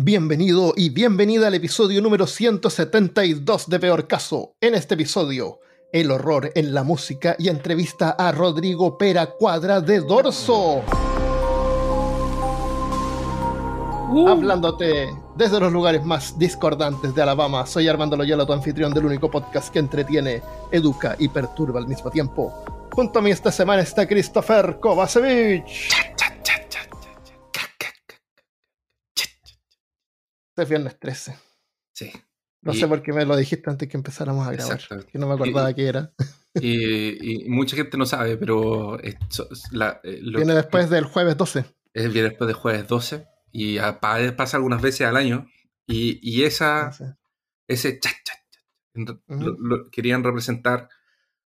Bienvenido y bienvenida al episodio número 172 de Peor Caso. En este episodio, el horror en la música y entrevista a Rodrigo Pera Cuadra de Dorso. Hablándote desde los lugares más discordantes de Alabama, soy Armando Loyola, tu anfitrión del único podcast que entretiene, educa y perturba al mismo tiempo. Junto a mí esta semana está Christopher Kovacevic. Este es viernes 13. Sí. No Y- sé por qué me lo dijiste antes que empezáramos a grabar. Que no me acordaba qué era. Y, y mucha gente no sabe, pero esto- la- eh, lo Viene después del jueves 12. es viene después de jueves 12 y a- pa- pasa algunas veces al año y, y esa, ese cha, cha, cha, en re- Ujú. lo, lo querían representar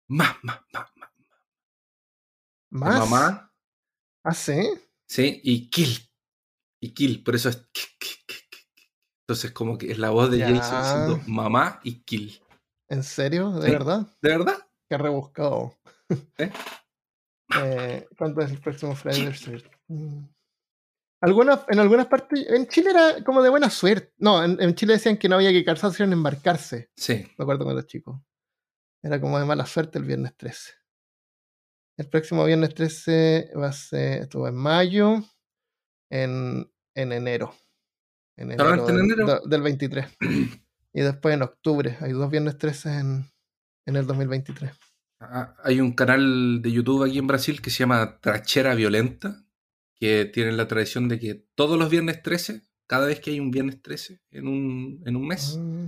más, más, más, más. ¿Más? Mamá, ¿Ah, sí? sí, y kill. Y kill, por eso es. Entonces como que es la voz de Ya. Jason diciendo mamá y kill. ¿En serio? ¿De Sí. verdad? ¿De verdad? Qué rebuscado. ¿Eh? Eh, ¿Cuándo es el próximo Friday? Mm. Algunas, en algunas partes, en Chile era como de buena suerte. No, en, en Chile decían que no había que calzarse en embarcarse. Sí. Me acuerdo cuando era chico. Era como de mala suerte el viernes 13. El próximo viernes 13 va a ser, estuvo en mayo, en, en enero. En enero, Solamente en del, enero. de- del 23. y después en octubre. Hay dos viernes 13 en, en el 2023. Ah, Hay un canal de YouTube aquí en Brasil que se llama Trachera Violenta, que tiene la tradición de que todos los viernes 13, cada vez que hay un viernes 13 en un, en un mes, Mm,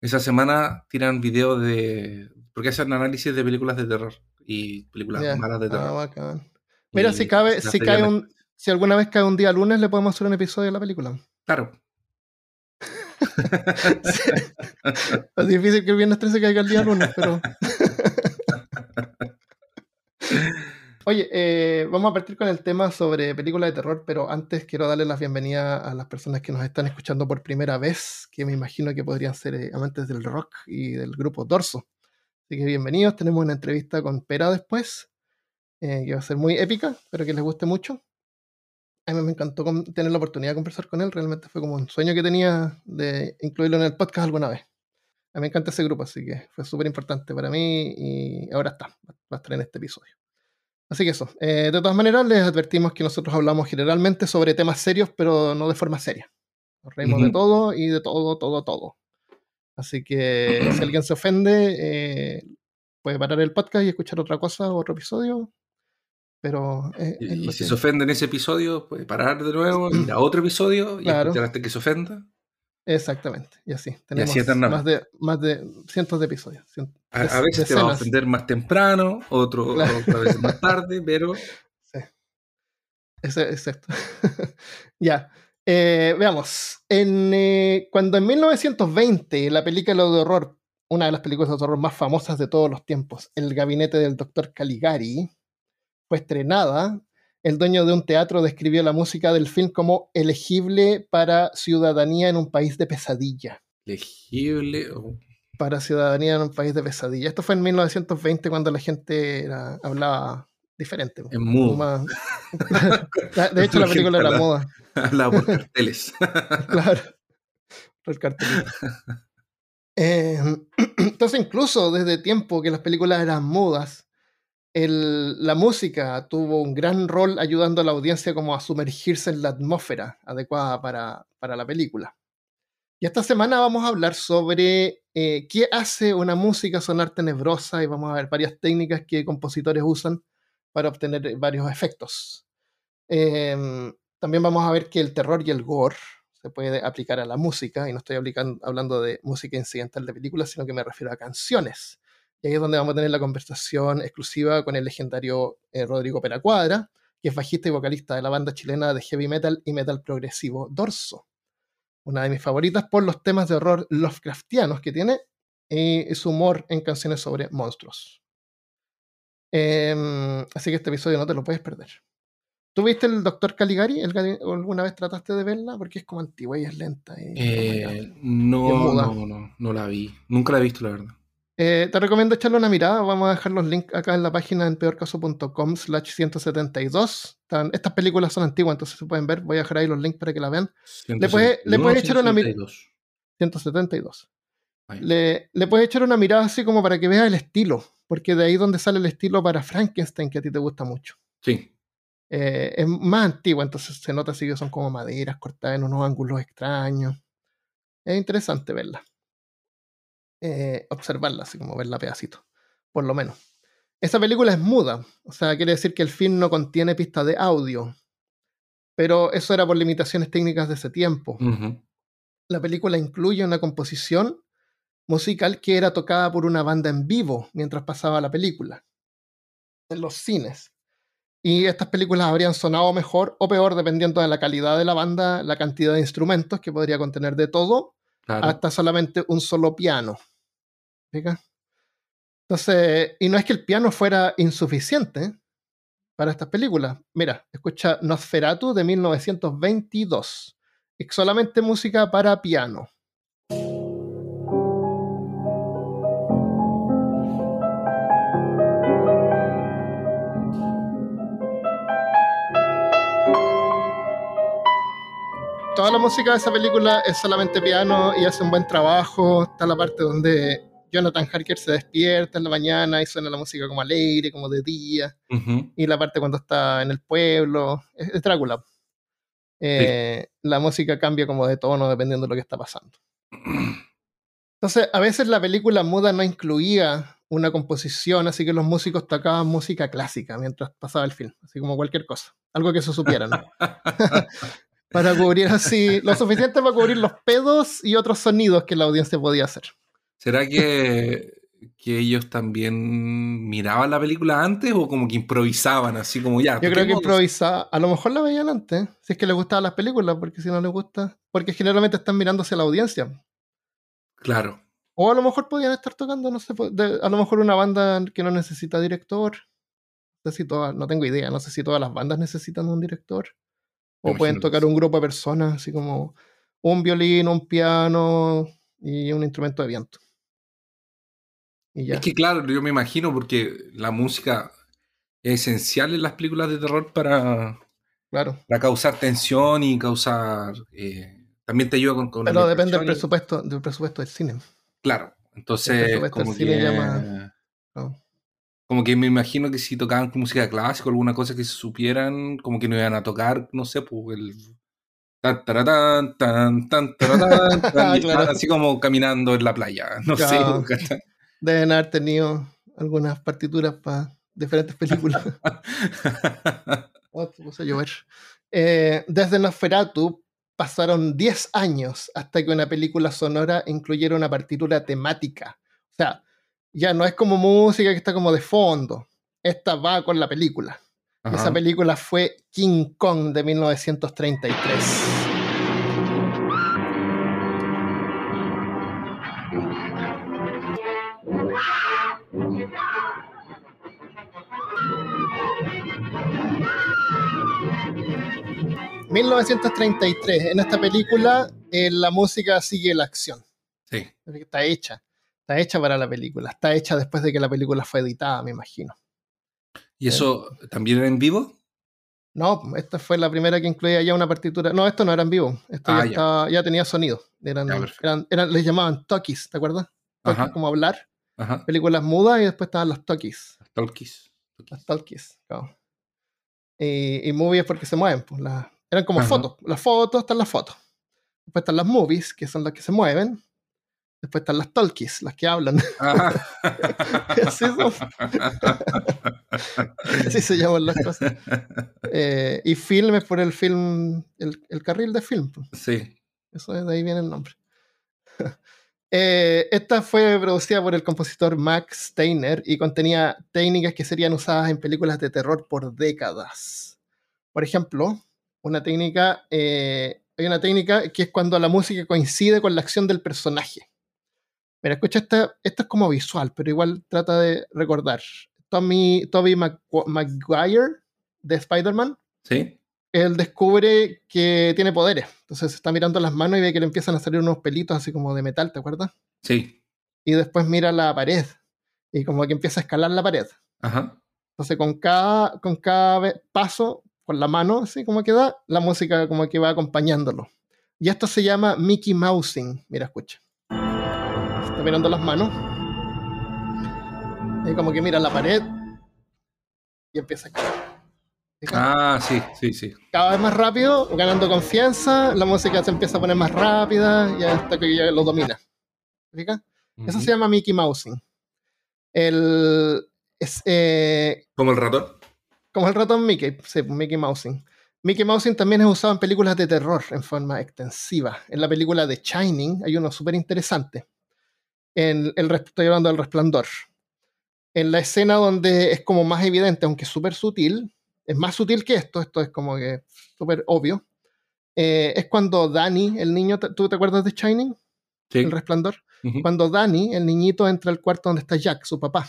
esa semana tiran videos de... porque hacen análisis de películas de terror y películas malas de Ah, terror. bacán. Mira, Y si cabe, si cae un, si alguna vez cae un día lunes, le podemos hacer un episodio de la película. Claro. Es difícil que el viernes 13 caiga el día lunes, pero. Oye, eh, vamos a partir con el tema sobre películas de terror, pero antes quiero darle las bienvenidas a las personas que nos están escuchando por primera vez, que me imagino que podrían ser eh, amantes del rock y del grupo Dorso. Así que bienvenidos, tenemos una entrevista con Pera después, eh, que va a ser muy épica, espero que les guste mucho. A mí me encantó tener la oportunidad de conversar con él, realmente fue como un sueño que tenía de incluirlo en el podcast alguna vez. A mí me encanta ese grupo, así que fue súper importante para mí y ahora está, va a estar en este episodio. Así que eso, eh, de todas maneras les advertimos que nosotros hablamos generalmente sobre temas serios, pero no de forma seria. Nos reímos de todo y de todo, todo, todo. Así que si alguien se ofende, eh, puede parar el podcast y escuchar otra cosa, otro episodio. Pero es Y, y si que- se ofende en ese episodio, puede parar de nuevo, ir a otro episodio y Claro. escuchar hasta que se ofenda. Exactamente, y así. Tenemos eternamente. más, de, más de cientos de episodios. A, veces te va a ofender más temprano, otro, Claro. otra vez más tarde, pero Sí. Exacto. ya. Eh, veamos. En, eh, cuando en 1920 la película de horror, una de las películas de horror más famosas de todos los tiempos, El gabinete del doctor Caligari, fue estrenada, el dueño de un teatro describió la música del film como elegible para ciudadanía en un país de pesadilla. legible. o- Para ciudadanía en un país de pesadilla. Esto fue en 1920 cuando la gente era- hablaba diferente. En De hecho, la La película era moda. Hablaba por carteles. Claro. Por el cartelito. Eh, entonces, incluso desde tiempo que las películas eran mudas, la música tuvo un gran rol ayudando a la audiencia como a sumergirse en la atmósfera adecuada para, para la película. Y esta semana vamos a hablar sobre eh, qué hace una música sonar tenebrosa y vamos a ver varias técnicas que compositores usan para obtener varios efectos. Em, también vamos a ver que el terror y el gore se puede aplicar a la música, y no estoy hablando de música incidental de películas, sino que me refiero a canciones. Y ahí es donde vamos a tener la conversación exclusiva con el legendario eh, Rodrigo Peracuadra, que es bajista y vocalista de la banda chilena de heavy metal y metal progresivo Dorso. Una de mis favoritas por los temas de horror Lovecraftianos que tiene y su humor en canciones sobre monstruos. Em, así que este episodio no te lo puedes perder. ¿Tú viste el Doctor Caligari? ¿El Gali- o ¿Alguna vez trataste de verla? Porque es como antigua y es lenta. y- Eh, Y es no, no, no, no la vi. Nunca la he visto, la verdad. Eh, te recomiendo echarle una mirada. Vamos a dejar los links acá en la página en peorcaso.com slash 172. estas películas son antiguas, entonces se pueden ver. Voy a dejar ahí los links para que la vean. Le puedes, le puedes echar una mirada. 172. Le, le, puedes echar una mirada así como para que veas el estilo, porque de ahí donde sale el estilo para Frankenstein, que a ti te gusta mucho. Sí. Eh, es más antigua, entonces se nota así que son como maderas cortadas en unos ángulos extraños. Es interesante verla. Eh, observarla, así como verla pedacito, por lo menos. Esa película es muda, o sea, quiere decir que el film no contiene pistas de audio, pero eso era por limitaciones técnicas de ese tiempo. La película incluye una composición musical que era tocada por una banda en vivo mientras pasaba la película, en los cines. Y estas películas habrían sonado mejor o peor dependiendo de la calidad de la banda, la cantidad de instrumentos que podría contener de todo, hasta solamente un solo piano. Entonces, y no es que el piano fuera insuficiente para estas películas. Mira, escucha Nosferatu de 1922. Es solamente música para piano. toda la música de esa película es solamente piano y hace un buen trabajo. Está la parte donde Jonathan Harker se despierta en la mañana y suena la música como alegre, como de día. Y la parte cuando está en el pueblo. Es, Drácula. Eh, la música cambia como de tono dependiendo de lo que está pasando. Entonces, a veces la película muda no incluía una composición, así que los músicos tocaban música clásica mientras pasaba el film, así como cualquier cosa, algo que se supiera, ¿no? para cubrir así, lo suficiente para cubrir los pedos y otros sonidos que la audiencia podía hacer. ¿Será que, que ellos también miraban la película antes o como que improvisaban así como ya? Yo creo que improvisaban, a lo mejor la veían antes, si es que les gustaban las películas, porque si no les gusta, porque generalmente están mirando hacia la audiencia. Claro. O a lo mejor podían estar tocando, no sé, a lo mejor una banda que no necesita director. No sé si todas, no tengo idea, no sé si todas las bandas necesitan un director. O pueden tocar un grupo de personas, así como un violín, un piano y un instrumento de viento. Y ya. Es que claro, yo me imagino porque la música es esencial en las películas de terror para, claro. para causar tensión y causar... Eh, también te ayuda con... con Pero depende del presupuesto, del presupuesto del cine. Claro, entonces... como que... llama... Como que me imagino que si tocaban música clásica o alguna cosa que se supieran, como que no iban a tocar, no sé, pues el. Tan, tan, tan, así como caminando en la playa. No sé. Deben haber tenido algunas partituras para diferentes películas. oh, a llover. Eh, desde Nosferatu pasaron 10 años hasta que una película sonora incluyera una partitura temática. O sea, ya no es como música que está como de fondo. Esta va con la película. Esa película fue King Kong de 1933. ...1933... En esta película... Eh, la música sigue la acción. Sí. Está hecha. Está hecha para la película. Está hecha después de que la película fue editada, me imagino. ¿Y eso también era en vivo? No, esta fue la primera que incluía ya una partitura. No, esto no era en vivo. Esto ya, ya. tenía sonido. Eran, eran, les llamaban talkies, ¿te acuerdas? como hablar. Películas mudas y después estaban los talkies. Las talkies. Las talkies, claro. Y, y movies porque se mueven. Pues, eran como fotos. Las fotos están las fotos. Después están las movies, que son las que se mueven. Después están las talkies, las que hablan. Así, se llaman las cosas. Eh, y film es por el film, el, carril de film. Sí. Eso es, de ahí viene el nombre. Eh, esta fue producida por el compositor Max Steiner y contenía técnicas que serían usadas en películas de terror por décadas. Por ejemplo, una técnica, eh, hay una técnica que es cuando la música coincide con la acción del personaje. Mira, escucha, esta, esta es como visual, pero igual trata de recordar. Tommy, Toby Maguire de Spider-Man. Sí. Él descubre que tiene poderes. Entonces está mirando las manos y ve que le empiezan a salir unos pelitos así como de metal, ¿te acuerdas? Sí. y después mira la pared y como que empieza a escalar la pared. Ajá. Entonces con cada, con cada paso, con la mano, así como que da, la música como que va acompañándolo. Y esto se llama Mickey Mousing. Mira, escucha. Está mirando las manos. Y como que mira la pared y empieza a. Ah, sí, sí, sí. Cada vez más rápido, ganando confianza, la música se empieza a poner más rápida y hasta que ya lo domina. ¿Fíjate? Eso se llama Mickey Mousing. El, es, eh, ¿Como el ratón? Como el ratón Mickey, sí, Mickey Mousing. Mickey Mousing también es usado en películas de terror en forma extensiva. En la película de Shining hay uno súper interesante. El, estoy hablando del resplandor. En la escena donde es como más evidente, aunque súper sutil, es más sutil que esto, esto es como que súper obvio. Eh, es cuando Danny, el niño, ¿tú te acuerdas de Shining? Sí. El resplandor. Cuando Danny, el niñito, entra al cuarto donde está Jack, su papá.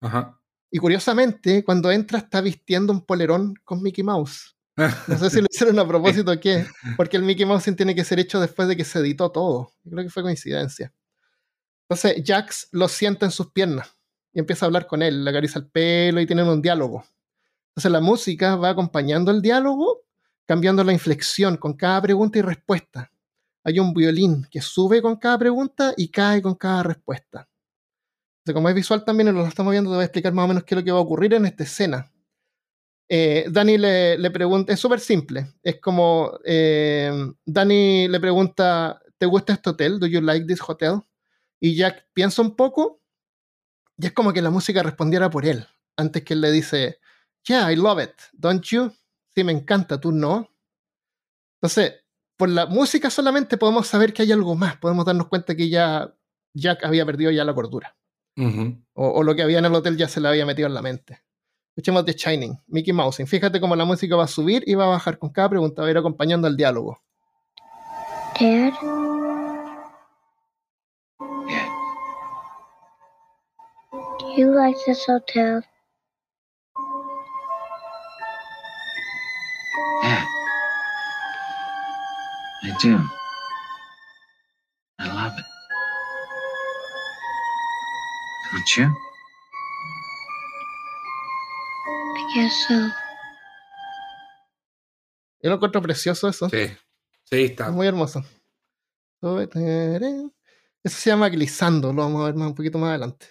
Ajá. Y curiosamente, cuando entra está vistiendo un polerón con Mickey Mouse. No sé si lo hicieron a propósito o qué, porque el Mickey Mouse tiene que ser hecho después de que se editó todo. Yo creo que fue coincidencia. Entonces, Jax lo sienta en sus piernas y empieza a hablar con él, le acaricia el pelo y tienen un diálogo. Entonces, la música va acompañando el diálogo, cambiando la inflexión con cada pregunta y respuesta hay un violín que sube con cada pregunta y cae con cada respuesta. Como es visual también, lo estamos viendo, te voy a explicar más o menos qué es lo que va a ocurrir en esta escena. Eh, Dani le, pregunta, es súper simple, es como eh, Dani le pregunta, ¿te gusta este hotel? ¿Do you like this hotel? Y Jack piensa un poco y es como que la música respondiera por él, antes que él le dice, yeah, I love it, don't you? Sí, me encanta, ¿tú no? Entonces, por la música solamente podemos saber que hay algo más, podemos darnos cuenta que ya Jack había perdido ya la cordura. O, lo que había en el hotel ya se le había metido en la mente. Escuchemos The Shining, Mickey Mouse. Fíjate cómo la música va a subir y va a bajar con cada pregunta, va a ir acompañando el diálogo. Dad? Do you like this hotel? I do. You? I guess so. Yo lo encuentro precioso eso. Sí, sí, está. muy hermoso. Eso se llama glissando, lo vamos a ver más un poquito más adelante.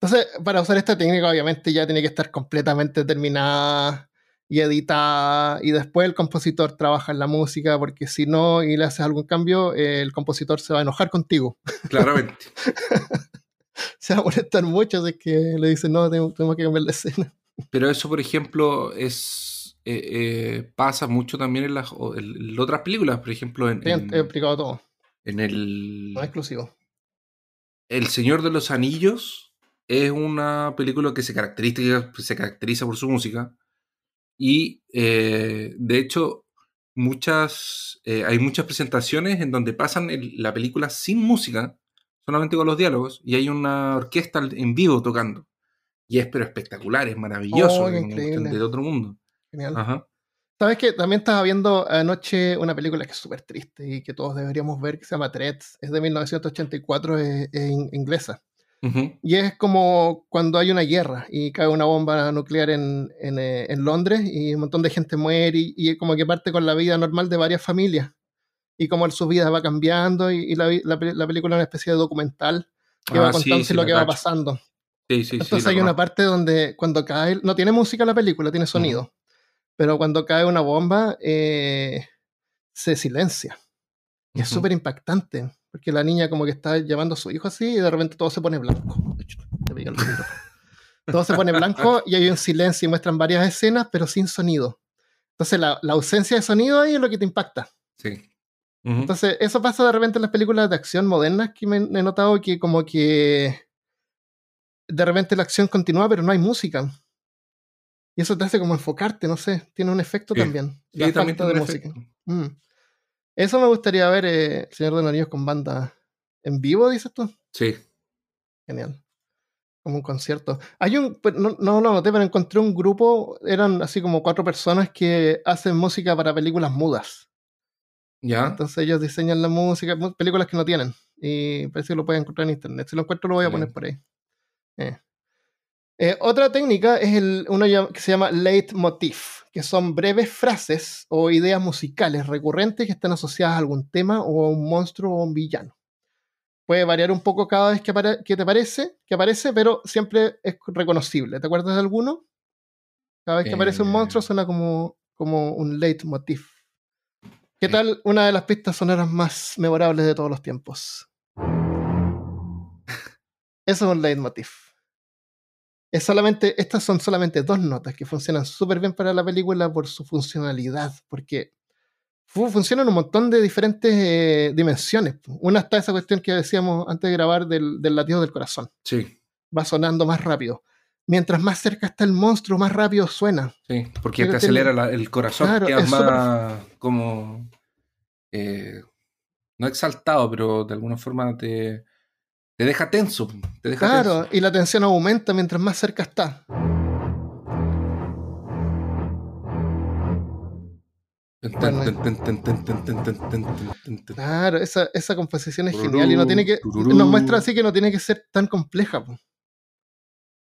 Entonces, para usar esta técnica, obviamente ya tiene que estar completamente terminada y edita y después el compositor trabaja en la música porque si no y le haces algún cambio, el compositor se va a enojar contigo. Claramente. se va a molestar mucho si es que le dicen, no, tenemos, que cambiar la escena. Pero eso, por ejemplo, es eh, eh, pasa mucho también en las otras películas, por ejemplo, en... he explicado todo. En el... No exclusivo. El Señor de los Anillos es una película que se caracteriza, se caracteriza por su música y eh, de hecho, muchas, eh, hay muchas presentaciones en donde pasan la película sin música, solamente con los diálogos, y hay una orquesta en vivo tocando. Y es pero espectacular, es maravilloso, oh, de otro mundo. Genial. Sabes que también estaba viendo anoche una película que es súper triste y que todos deberíamos ver, que se llama Threads, es de 1984, es inglesa. Y es como cuando hay una guerra y cae una bomba nuclear en, en, eh, en Londres y un montón de gente muere y, y, como que parte con la vida normal de varias familias. Y como su vida va cambiando y, la, la, película es una especie de documental que va ah, contando lo que va pasando. Sí, sí, Entonces hay una parte donde cuando cae, no tiene música la película, tiene sonido, pero cuando cae una bomba eh, se silencia. Y es súper impactante. Porque la niña como que está llevando a su hijo así y de repente todo se pone blanco. todo se pone blanco y hay un silencio y muestran varias escenas, pero sin sonido. Entonces la, ausencia de sonido ahí es lo que te impacta. Sí. Entonces eso pasa de repente en las películas de acción modernas que me, he notado que como que de repente la acción continúa pero no hay música. Y eso te hace como enfocarte, no sé, tiene un efecto también. la falta de música. Mm. Eso me gustaría ver, eh, Señor de los Anillos con banda en vivo, dices tú. Sí. Genial. Como un concierto. Hay un, pues, no, no lo noté, pero encontré un grupo, eran así como cuatro personas que hacen música para películas mudas. Ya. Entonces ellos diseñan la música, películas que no tienen. Y parece que lo pueden encontrar en internet. Si lo encuentro, lo voy a poner por ahí. Eh. Eh, otra técnica es el, uno que se llama leitmotiv, que son breves frases o ideas musicales recurrentes que están asociadas a algún tema o a un monstruo o a un villano. Puede variar un poco cada vez que, que te parece, que aparece, pero siempre es reconocible. ¿Te acuerdas de alguno? Cada vez que aparece un monstruo eh. suena como, como un leitmotiv. ¿Qué tal una de las pistas sonoras más memorables de todos los tiempos? Eso es un leitmotiv. Es solamente, estas son solamente dos notas que funcionan súper bien para la película por su funcionalidad, porque funcionan un montón de diferentes eh, dimensiones. Una está esa cuestión que decíamos antes de grabar del, del latido del corazón. Sí. Va sonando más rápido mientras más cerca está el monstruo, más rápido suena. Sí, porque te acelera el corazón, claro, quedas más como. Eh, no exaltado, pero de alguna forma te, te deja tenso. Te deja claro, y la tensión aumenta mientras más cerca está. Claro, esa, esa composición es genial y no tiene que, nos muestra así que no tiene que ser tan compleja.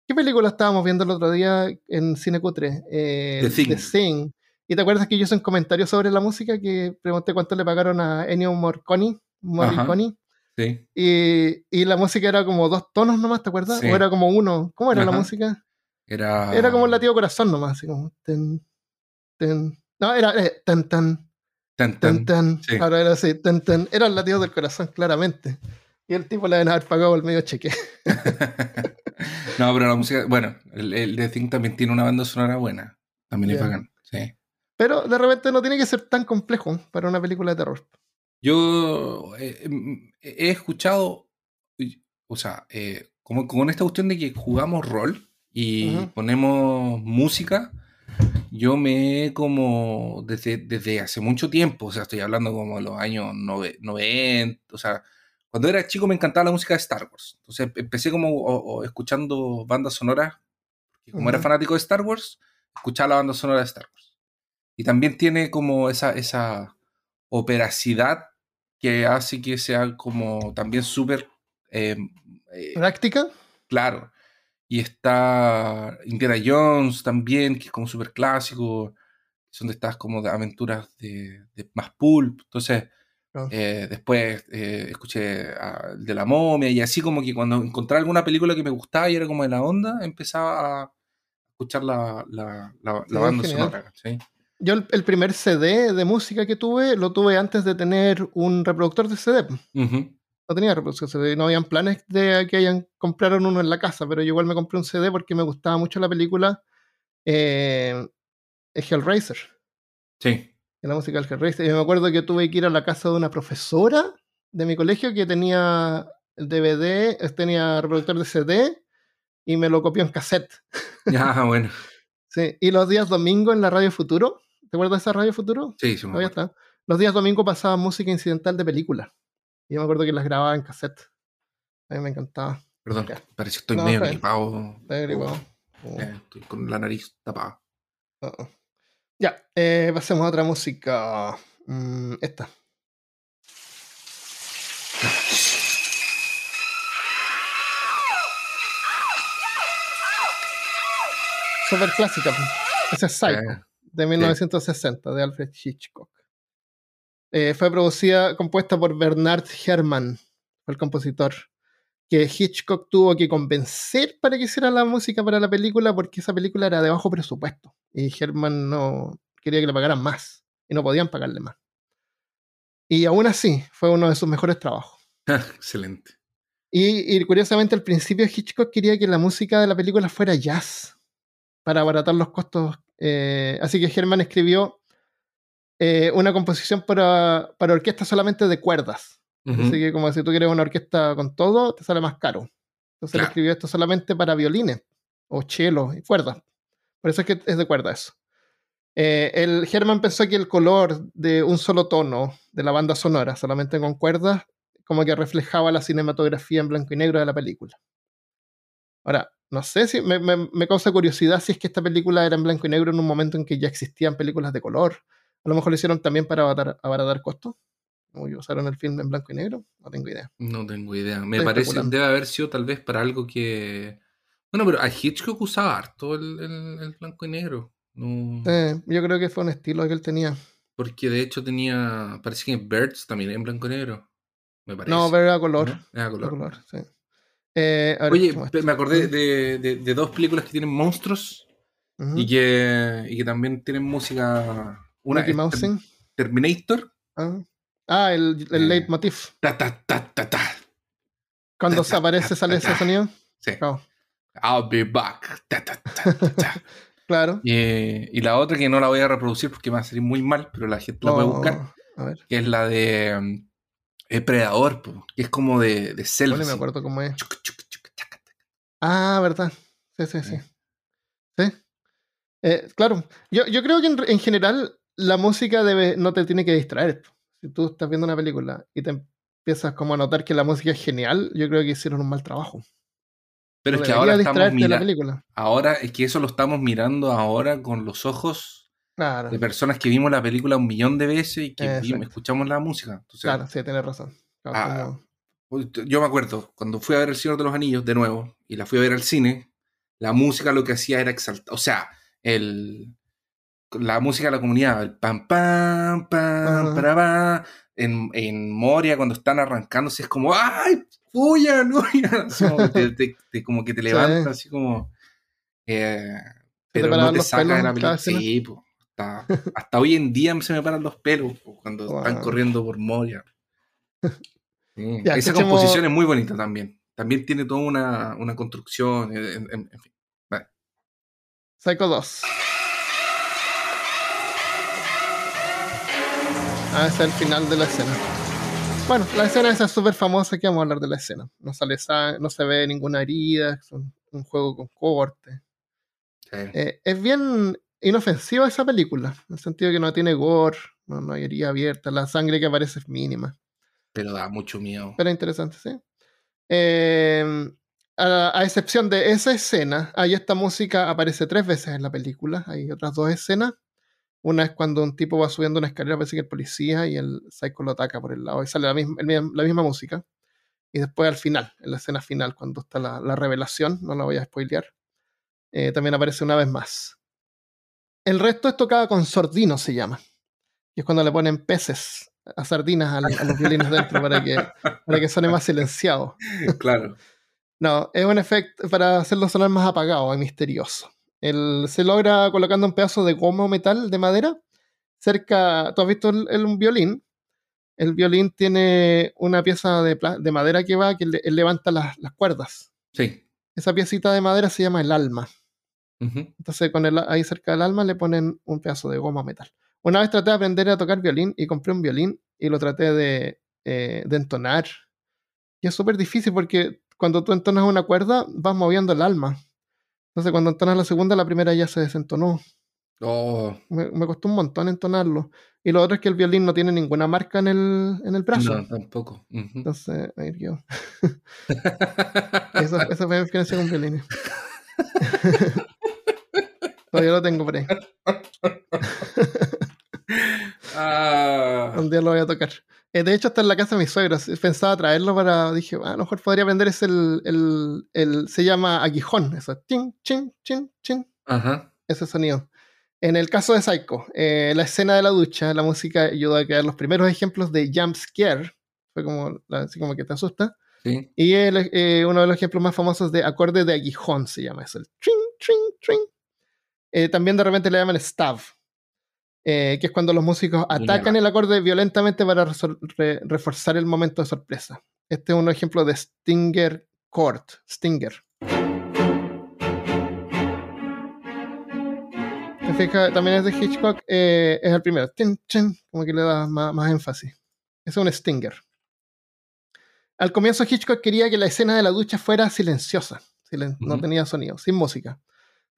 ¿Qué película estábamos viendo el otro día en Cine Cutre? Eh, The, Thing. ¿Y te acuerdas que yo hice un comentario sobre la música que pregunté cuánto le pagaron a Ennio Morricone? Morricone. Sí. Y, y, la música era como dos tonos nomás, ¿te acuerdas? ¿O era como uno? ¿Cómo era la música? Era... Era como el latido corazón nomás, así como... Ten, ten. No, era eh, tan tan. Tan tan. tan, Ahora era así, tan tan. Era el latido del corazón, claramente. Y el tipo le deben haber pagado el medio cheque. no, pero la música, bueno, el, el The Thing también tiene una banda sonora buena. También le pagan, sí. Pero de repente no tiene que ser tan complejo para una película de terror. Yo eh, mm, he escuchado, o sea, eh, como con esta cuestión de que jugamos rol y ponemos música, yo me he como desde, desde hace mucho tiempo, o sea, estoy hablando como de los años 90, o sea, cuando era chico me encantaba la música de Star Wars. Entonces empecé como escuchando bandas sonoras. como era fanático de Star Wars, escuchaba la banda sonora de Star Wars. Y también tiene como esa, esa operacidad que hace que sea como también súper... Eh, eh, ¿Práctica? Claro. Y está Indiana Jones también, que es como súper clásico. Son de estas como de aventuras de, de más pulp. Entonces eh, después eh, escuché de la momia y así como que cuando encontré alguna película que me gustaba y era como de la onda, empezaba a escuchar la, la, banda sonora. Yo el, primer CD de música que tuve lo tuve antes de tener un reproductor de CD. No tenía reproductor de CD, no habían planes de que hayan compraron uno en la casa, pero yo igual me compré un CD porque me gustaba mucho la película eh, Hellraiser. Sí en la música del Hellraiser. Y me acuerdo que tuve que ir a la casa de una profesora de mi colegio que tenía DVD, tenía reproductor de CD y me lo copió en cassette. Ya, bueno. sí, y los días domingo en la Radio Futuro, ¿te acuerdas de esa Radio Futuro? Sí, sí. Me está. Los días domingo pasaba música incidental de película. Y yo me acuerdo que las grababa en cassette. A mí me encantaba. Perdón, parece que estoy medio gripado. Estoy gripado. Eh, estoy con la nariz tapada. Uh ya, eh, pasemos a otra música. Mm, esta. Super clásica. Esa es Psycho, eh, de 1960, de Alfred Hitchcock. Eh, fue producida, compuesta por Bernard Herrmann, el compositor, que Hitchcock tuvo que convencer para que hiciera la música para la película porque esa película era de bajo presupuesto y Herman no quería que le pagaran más y no podían pagarle más. Y aún así fue uno de sus mejores trabajos. Excelente. Y, curiosamente al principio Hitchcock quería que la música de la película fuera jazz para abaratar los costos. Eh, así que Herman escribió eh, una composición para, para orquesta solamente de cuerdas. Así que como si tú quieres una orquesta con todo, te sale más caro. Entonces él escribió esto solamente para violines o chelos y cuerdas. Por eso es que es de cuerda eso. Eh, el Herman pensó que el color de un solo tono de la banda sonora, solamente con cuerdas, como que reflejaba la cinematografía en blanco y negro de la película. Ahora, no sé si me, me, causa curiosidad si es que esta película era en blanco y negro en un momento en que ya existían películas de color. A lo mejor lo hicieron también para abaratar, abaratar costos. Usaron el film en blanco y negro, no tengo idea. No tengo idea. Me parece que debe haber sido tal vez para algo que. Bueno, pero a Hitchcock usaba harto el, el, blanco y negro. No... yo creo que fue un estilo que él tenía. Porque de hecho tenía. Parece que Birds también en blanco y negro. Me parece. No, pero era color. Era color. sí. Eh, Oye, me acordé de, de, dos películas que tienen monstruos y, que, y que también tienen música. Una Terminator. Ah, ah el, el eh, leitmotiv. Ta, ta, ta, ta, ta. Cuando se aparece, sale ese sonido. Sí. Oh. I'll be back. claro. Y, y, la otra que no la voy a reproducir porque me va a salir muy mal, pero la gente la puede buscar. A ver. Que es la de um, Predador, que es como de, de selva. No me acuerdo cómo es. Ah, verdad. Sí, sí, sí. Sí. Eh, claro. Yo, yo creo que en, en, general la música debe, no te tiene que distraer. Si tú estás viendo una película y te empiezas como a notar que la música es genial, yo creo que hicieron un mal trabajo. Pero es que ahora estamos mirando. Ahora es que eso lo estamos mirando ahora con los ojos de personas que vimos la película un millón de veces y que escuchamos la música. claro, sí, tienes razón. Ah, yo me acuerdo, cuando fui a ver El Señor de los Anillos de nuevo y la fui a ver al cine, la música lo que hacía era exaltar. O sea, el, la música de la comunidad, el pam, pam, pam, para, en, en Moria cuando están arrancándose es como, ¡ay! ¡Fuya! ¡No! como que te levantas así como... Eh, pero no te saca de la película. Sí, hasta, hasta, hoy en día se me paran los pelos cuando están corriendo por Moria. Esa composición es muy bonita también. También tiene toda una, una construcción, en, en, en fin. Vale. Psycho 2. Es el final de la escena. Bueno, la escena esa es súper famosa que vamos a hablar de la escena. No, sale no se ve ninguna herida, es un, juego con corte. Eh, es bien inofensiva esa película, en el sentido que no tiene gore, no, hay herida abierta, la sangre que aparece es mínima. Pero da mucho miedo. Pero interesante, sí. Eh, a, a, excepción de esa escena, ahí esta música aparece tres veces en la película, hay otras dos escenas una es cuando un tipo va subiendo una escalera, parece que el policía y el psycho lo ataca por el lado y sale la misma, la misma música. Y después al final, en la escena final, cuando está la, revelación, no la voy a spoilear, eh, también aparece una vez más. El resto es tocada con sordino, se llama. Y es cuando le ponen peces a sardinas a, los violines dentro para que, para que suene más silenciado. Claro. no, es un efecto para hacerlo sonar más apagado y misterioso se logra colocando un pedazo de goma o metal de madera cerca. ¿Tú has visto el, un violín? El violín tiene una pieza de, de madera que va, que levanta las, cuerdas. Sí. Esa piecita de madera se llama el alma. Entonces, con el, ahí cerca del alma le ponen un pedazo de goma o metal. Una vez traté de aprender a tocar violín y compré un violín y lo traté de, eh, de entonar. Y es súper difícil porque cuando tú entonas una cuerda, vas moviendo el alma. Entonces, cuando entonas la segunda, la primera ya se desentonó. Oh. Me, costó un montón entonarlo. Y lo otro es que el violín no tiene ninguna marca en el, en el brazo. No, tampoco. Entonces, ahí yo. esa, esa, fue mi experiencia con violines. Todavía lo tengo por ahí. Ah. Un día lo voy a tocar. Eh, de hecho, está en la casa de mis suegros. Pensaba traerlo para. Dije, ah, a lo mejor podría vender ese. El, el, se llama aguijón. Eso. Chin, chin, chin, chin. Ajá. Ese sonido. En el caso de Psycho, eh, la escena de la ducha, la música ayuda a crear los primeros ejemplos de jump scare. Fue como, así como que te asusta. Sí. Y el, eh, uno de los ejemplos más famosos de acorde de aguijón se llama eso. El tring, tring, tring. también de repente le llaman stab eh, que es cuando los músicos atacan el acorde violentamente para reforzar el momento de sorpresa. Este es un ejemplo de Stinger Chord, Stinger. También es de Hitchcock, eh, es el primero, como que le da más, énfasis. Es un Stinger. Al comienzo Hitchcock quería que la escena de la ducha fuera silenciosa, no tenía sonido, sin música.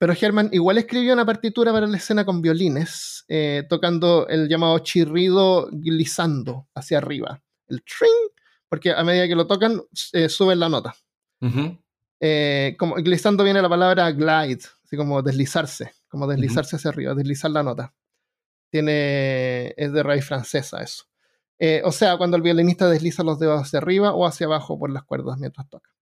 Pero Herman igual escribió una partitura para la escena con violines, eh, tocando el llamado chirrido glissando hacia arriba. El tring, porque a medida que lo tocan, eh, suben la nota. Eh, como glissando viene la palabra glide, así como deslizarse, como deslizarse hacia arriba, deslizar la nota. Tiene, es de raíz francesa eso. Eh, o sea, cuando el violinista desliza los dedos hacia arriba o hacia abajo por las cuerdas mientras toca.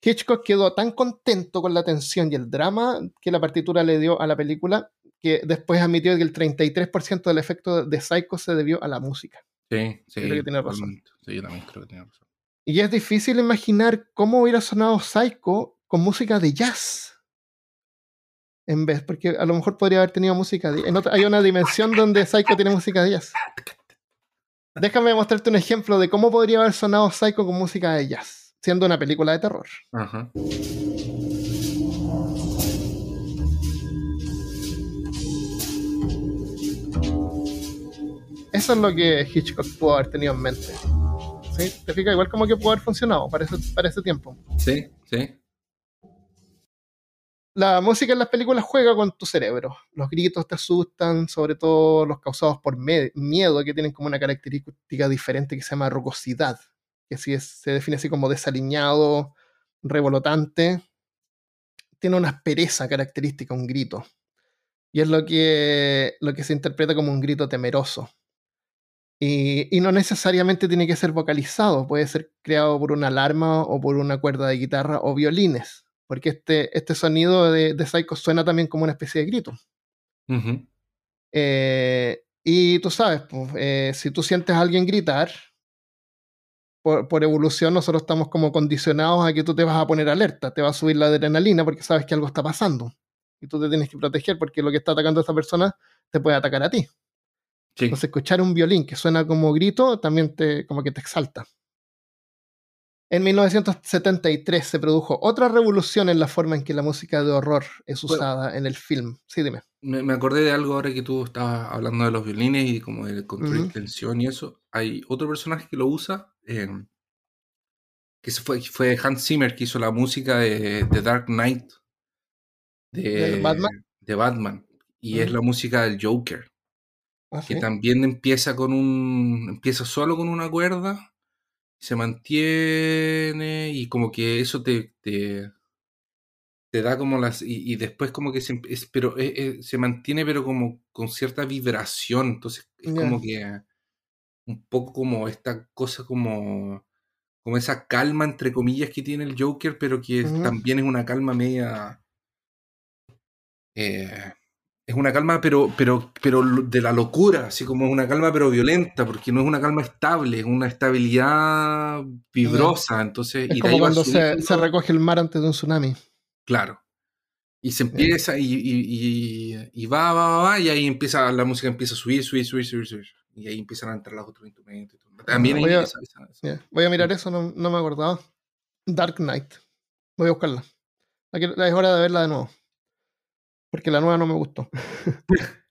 Hitchcock quedó tan contento con la tensión y el drama que la partitura le dio a la película que después admitió que el 33% del efecto de Psycho se debió a la música. Sí, sí. Creo que tiene razón. Sí, yo también creo que tiene razón. Y es difícil imaginar cómo hubiera sonado Psycho con música de jazz. En vez, porque a lo mejor podría haber tenido música de Hay una dimensión donde Psycho tiene música de jazz. Déjame mostrarte un ejemplo de cómo podría haber sonado Psycho con música de jazz, siendo una película de terror. Ajá. Eso es lo que Hitchcock pudo haber tenido en mente. ¿Sí? ¿Te fijas? Igual como que pudo haber funcionado para ese, para ese tiempo. Sí, sí. La música en las películas juega con tu cerebro. Los gritos te asustan, sobre todo los causados por miedo, que tienen como una característica diferente que se llama rugosidad, que así se define así como desaliñado, revolotante. Tiene una aspereza característica, un grito. Y es lo que, lo que se interpreta como un grito temeroso. Y, no necesariamente tiene que ser vocalizado, puede ser creado por una alarma o por una cuerda de guitarra o violines, porque este, este sonido de, de Psycho suena también como una especie de grito. Eh, y tú sabes, pues, eh, si tú sientes a alguien gritar, por, por, evolución nosotros estamos como condicionados a que tú te vas a poner alerta, te va a subir la adrenalina porque sabes que algo está pasando. Y tú te tienes que proteger porque lo que está atacando a esta persona te puede atacar a ti. Entonces, escuchar un violín que suena como grito también te, como que te exalta. En 1973 se produjo otra revolución en la forma en que la música de horror es usada en el film. Sí, dime. Me, acordé de algo ahora que tú estabas hablando de los violines y como de control de tensión y eso. Hay otro personaje que lo usa, em, que fue, fue Hans Zimmer, que hizo la música de, The Dark Knight. De, Batman? De Batman. Y es la música del Joker. Ah, que también empieza con un. empieza solo con una cuerda, se mantiene, y como que eso te. te, da como las. Y, después como que se, pero, eh, eh, se mantiene, pero como con cierta vibración. Entonces es como que. Un poco como esta cosa como. como esa calma entre comillas que tiene el Joker, pero que también es una calma media. Eh, es una calma, pero, pero, pero de la locura, así como es una calma, pero violenta, porque no es una calma estable, es una estabilidad vibrosa. Entonces, es como cuando se, recoge el mar antes de un tsunami. Claro. Y se empieza y, va, va, va, va, y ahí empieza, la música empieza a subir, subir, subir, subir, subir. Y ahí empiezan a entrar los otros instrumentos. También voy, a, voy a mirar eso, no, no, me acordaba. Dark Knight. Voy a buscarla. Es hora de verla de nuevo. Porque la nueva no me gustó.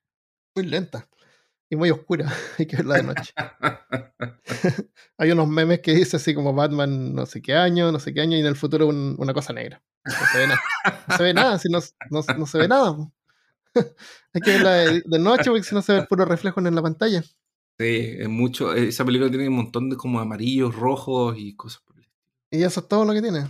muy lenta y muy oscura. Hay que verla de noche. Hay unos memes que dice así como Batman no sé qué año, no sé qué año, y en el futuro una cosa negra. No se ve nada. No se ve nada, si no, no, se ve nada. Hay que verla de, noche porque si no se ve el puro reflejo en la pantalla. Sí, es mucho. Esa película tiene un montón de como amarillos, rojos y cosas por el Y eso es todo lo que tiene.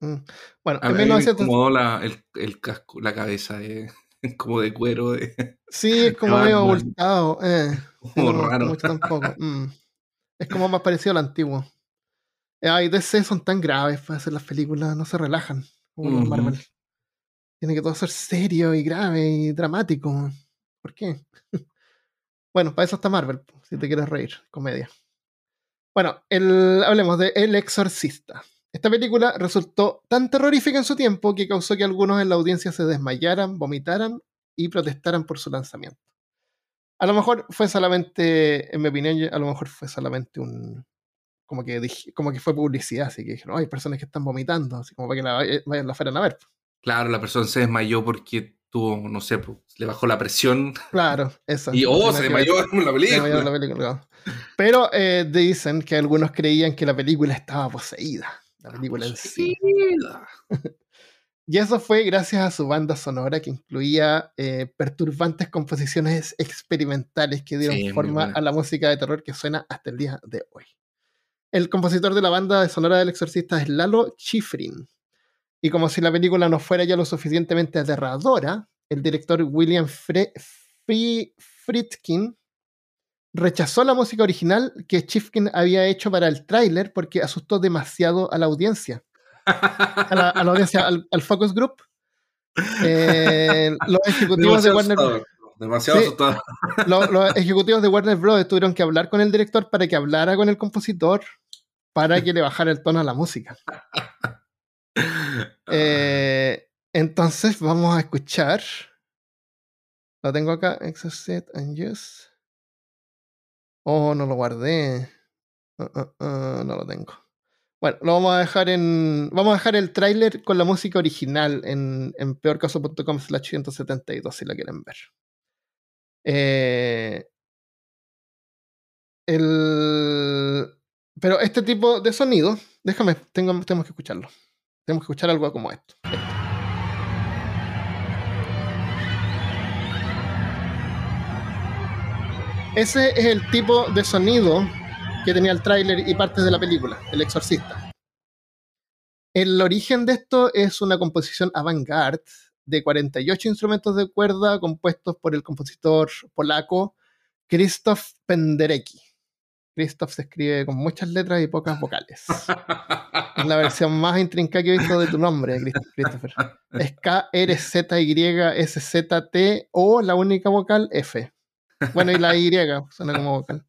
Mm. Bueno, en 1900... la, el, el, casco, la cabeza de, como de cuero. De, sí, es como medio abultado. Eh. Como no, raro. Mucho tampoco. Mm. Es como más parecido al antiguo. Ay, DC son tan graves para hacer las películas, no se relajan como Marvel. Tiene que todo ser serio y grave y dramático. ¿Por qué? Bueno, para eso está Marvel, si te quieres reír, comedia. Bueno, el, hablemos de El Exorcista. Esta película resultó tan terrorífica en su tiempo que causó que algunos en la audiencia se desmayaran, vomitaran y protestaran por su lanzamiento. A lo mejor fue solamente, en mi opinión, a lo mejor fue solamente un. Como que, como que fue publicidad, así que dijeron, hay personas que están vomitando, así como para que la, eh, vayan la fueran a ver. Claro, la persona se desmayó porque tuvo, no sé, le bajó la presión. Claro, eso. Y oh, se desmayó en la película. la película Pero eh, dicen que algunos creían que la película estaba poseída la película en sí. y eso fue gracias a su banda sonora que incluía eh, perturbantes composiciones experimentales que dieron forma a la música de terror que suena hasta el día de hoy. El compositor de la banda sonora del exorcista es Lalo Schifrin. Y como si la película no fuera ya lo suficientemente aterradora, el director William Friedkin rechazó la música original que Chifkin había hecho para el tráiler porque asustó demasiado a la audiencia. A la, audiencia, al, focus group. Eh, los ejecutivos de Warner Demasiado asustado. Los, ejecutivos de Warner Bros. tuvieron que hablar con el director para que hablara con el compositor para que le bajara el tono a la música. Eh, entonces vamos a escuchar. Lo tengo acá. Exit and use. Oh, no lo guardé. Uh, uh, uh, no lo tengo. Bueno, lo vamos a dejar en. Vamos a dejar el tráiler con la música original en, en peorcaso.com slash 172 si la quieren ver. Eh, el, pero este tipo de sonido, déjame, tengo, tenemos que escucharlo. Tenemos que escuchar algo como esto. Ese es el tipo de sonido que tenía el tráiler y partes de la película, El Exorcista. El origen de esto es una composición avant-garde de 48 instrumentos de cuerda compuestos por el compositor polaco Krzysztof Penderecki. Krzysztof se escribe con muchas letras y pocas vocales. es la versión más intrincada que he visto de tu nombre, Christopher. Es K-R-Z-Y-S-Z-T o la única vocal F. Bueno, y la Y suena como vocal.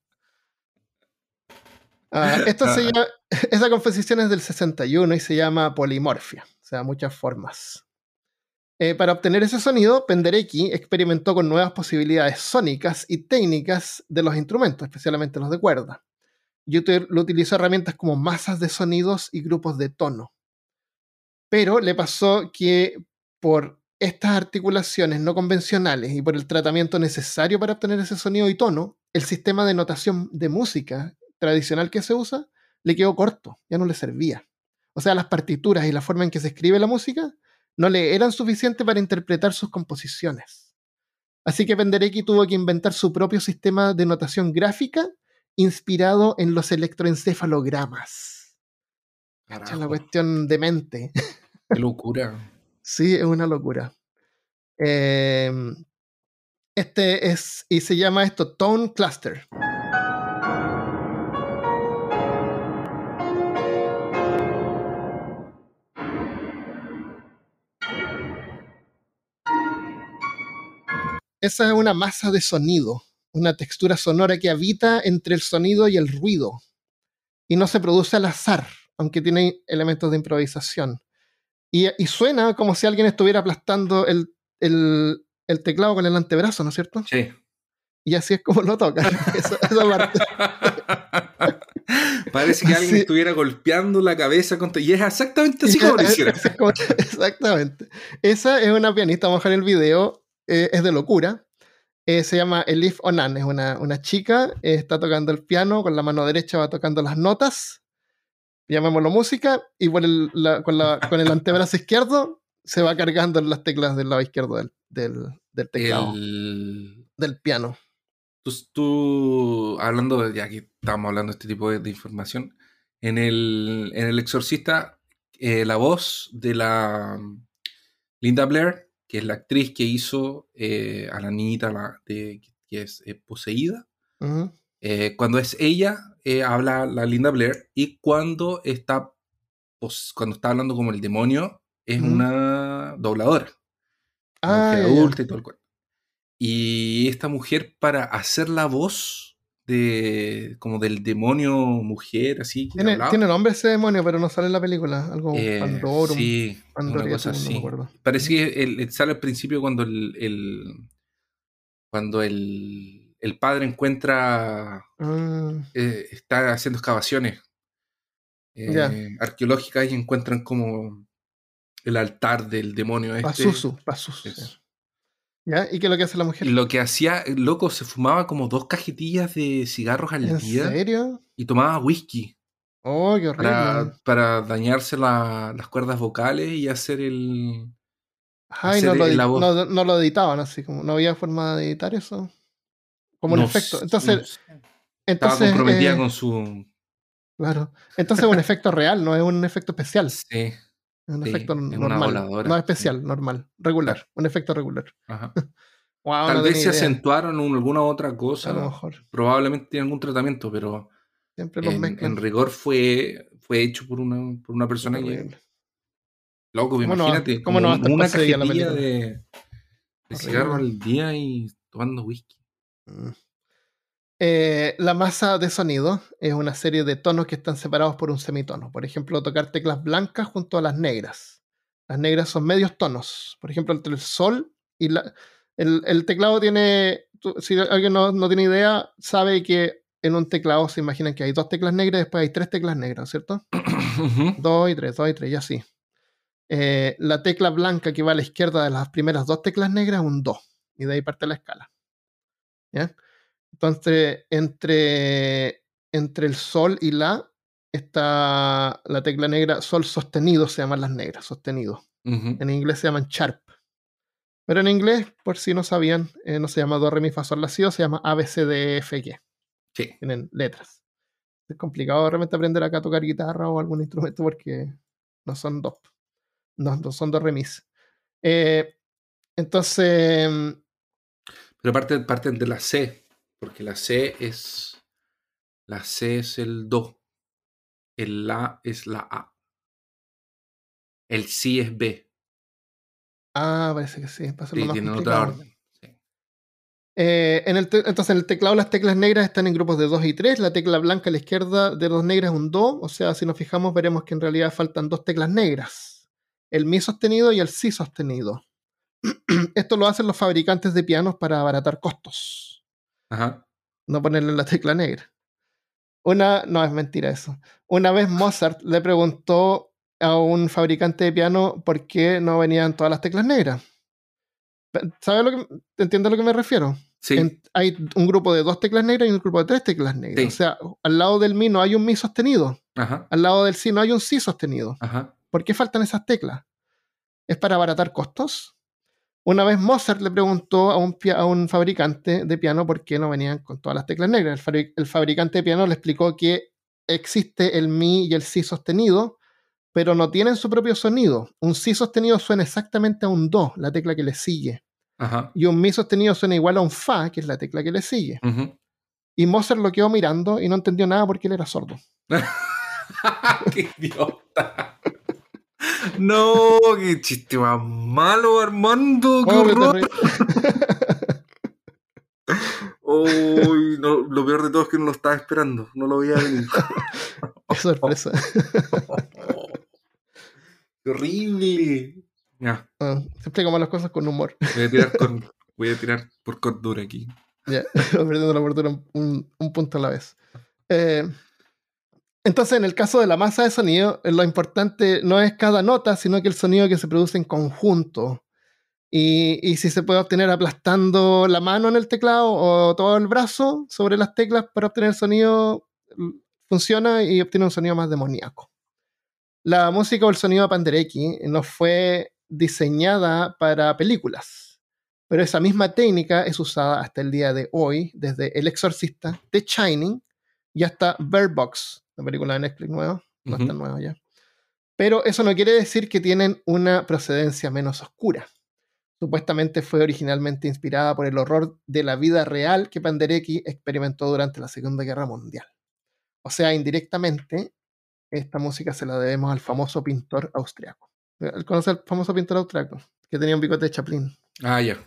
Ah, esto se llama, esa composición es del 61 y se llama polimorfia, o sea, muchas formas. Eh, para obtener ese sonido, Penderecki experimentó con nuevas posibilidades sónicas y técnicas de los instrumentos, especialmente los de cuerda. Y utilizó herramientas como masas de sonidos y grupos de tono. Pero le pasó que por estas articulaciones no convencionales y por el tratamiento necesario para obtener ese sonido y tono, el sistema de notación de música tradicional que se usa le quedó corto, ya no le servía. O sea, las partituras y la forma en que se escribe la música no le eran suficientes para interpretar sus composiciones. Así que Penderecki tuvo que inventar su propio sistema de notación gráfica inspirado en los electroencefalogramas. Es la cuestión de mente. Qué locura. sí, es una locura. Em, este es, y se llama esto Tone Cluster. Esa es una masa de sonido, una textura sonora que habita entre el sonido y el ruido. Y no se produce al azar, aunque tiene elementos de improvisación. Y, suena como si alguien estuviera aplastando el, teclado con el antebrazo, ¿no es cierto? Sí. Y así es como lo toca. Parece que alguien estuviera golpeando la cabeza contra... Y es exactamente así como lo hicieron. Exactamente. Esa es una pianista, vamos a dejar el video. Eh, es de locura. Eh, se llama Elif Onan, es una, una chica, eh, está tocando el piano, con la mano derecha va tocando las notas, llamémoslo música, y con, el, con, el antebrazo izquierdo se va cargando las teclas del lado izquierdo del, del, teclado, del piano. Tú, hablando, de, ya que estamos hablando de este tipo de, información, en el, en el Exorcista, la voz de la Linda Blair que es la actriz que hizo eh, a la niñita la, de, que es eh, poseída. Eh, cuando es ella, habla la Linda Blair, y cuando está, cuando está hablando como el demonio, es una dobladora. Ah, adulta y todo el. Y esta mujer, para hacer la voz de como del demonio mujer, así. ¿Tiene, tiene, nombre ese demonio, pero no sale en la película. Algo eh, Pandorum. Sí, una cosa así. Parece que el, sale al principio cuando el, cuando el, el, padre encuentra ah. eh, está haciendo excavaciones eh, arqueológicas y encuentran como el altar del demonio este. Pasusu, ¿Y qué es lo que hace la mujer? Lo que hacía, loco, se fumaba como dos cajetillas de cigarros al día. ¿En serio? Y tomaba whisky. Oh, qué horrible. Para, dañarse las cuerdas vocales y hacer el. Ay, no, lo, no, lo editaban así, como no había forma de editar eso. Como un efecto. Entonces. Estaba comprometida eh, con su. Claro. Entonces es un efecto real, no es un efecto especial. Sí. Un efecto normal. No especial, normal. Regular. Un efecto regular. Tal vez se acentuaron en alguna otra cosa. A lo mejor. Probablemente tiene algún tratamiento, pero Siempre los en, en, rigor fue, fue hecho por una, por una persona que. Loco, imagínate. ¿Cómo no, una cajetilla de, de cigarro al día y tomando whisky. Mm. Eh, la masa de sonido es una serie de tonos que están separados por un semitono. Por ejemplo, tocar teclas blancas junto a las negras. Las negras son medios tonos. Por ejemplo, entre el sol y la, el, teclado tiene, si alguien no, tiene idea, sabe que en un teclado se imaginan que hay dos teclas negras y después hay tres teclas negras, ¿cierto? dos y tres, dos y tres, y así. Eh, la tecla blanca que va a la izquierda de las primeras dos teclas negras es un do, y de ahí parte la escala. ¿Ya? Entonces, entre, entre el sol y la está la tecla negra, sol sostenido se llaman las negras, sostenido. En inglés se llaman sharp. Pero en inglés, por si no sabían, eh, no se llama do, re, mi, fa, sol, la, si, se llama A, B, C, D, F, G. Sí. Tienen letras. Es complicado realmente aprender acá a tocar guitarra o algún instrumento porque no son do. No, son do, re, mis. Eh, entonces. Pero parten, parten de la C, porque la C es. La C es el do. El La es la A. El Si es B. Ah, parece que sí. Pasa sí, tiene otra orden. Eh, en el entonces, en el teclado las teclas negras están en grupos de 2 y 3. La tecla blanca a la izquierda de dos negras es un Do. O sea, si nos fijamos, veremos que en realidad faltan dos teclas negras: el Mi sostenido y el Si sostenido. Esto lo hacen los fabricantes de pianos para abaratar costos. Ajá. No ponerle la tecla negra. Una, no es mentira eso. Una vez Mozart le preguntó a un fabricante de piano por qué no venían todas las teclas negras. ¿Sabes lo que entiendes a lo que me refiero? Sí. hay un grupo de dos teclas negras y un grupo de tres teclas negras. O sea, al lado del mi no hay un mi sostenido. Ajá. Al lado del si no hay un si sostenido. Ajá. ¿Por qué faltan esas teclas? ¿Es para abaratar costos? Una vez Mozart le preguntó a un, a un fabricante de piano por qué no venían con todas las teclas negras. El, el fabricante de piano le explicó que existe el mi y el si sostenido pero no tienen su propio sonido. Un si sostenido suena exactamente a un do, la tecla que le sigue. Y un mi sostenido suena igual a un fa, que es la tecla que le sigue. Y Mozart lo quedó mirando y no entendió nada porque él era sordo. ¡Qué idiota! No, qué chiste más malo, Armando. ¡Qué horror! no, lo peor de todo es que no lo estaba esperando. No lo veía venir. Qué sorpresa. horrible! Ya. Ah, siempre como las cosas con humor. Voy a tirar, con, voy a tirar por cordura aquí. Ya, perdiendo la cordura un, un, punto a la vez. Eh, entonces, en el caso de la masa de sonido, lo importante no es cada nota, sino que el sonido que se produce en conjunto. Y, si se puede obtener aplastando la mano en el teclado o todo el brazo sobre las teclas para obtener sonido, funciona y obtiene un sonido más demoníaco. La música o el sonido de no fue diseñada para películas, pero esa misma técnica es usada hasta el día de hoy, desde El Exorcista, The Shining y hasta Bird Box, la película de Netflix nueva, no está nueva ya. Pero eso no quiere decir que tienen una procedencia menos oscura. Supuestamente fue originalmente inspirada por el horror de la vida real que Panderecki experimentó durante la Segunda Guerra Mundial. O sea, indirectamente, esta música se la debemos al famoso pintor austriaco. ¿Conoce al famoso pintor austriaco? Que tenía un bigote de Chaplin. Ah, ya.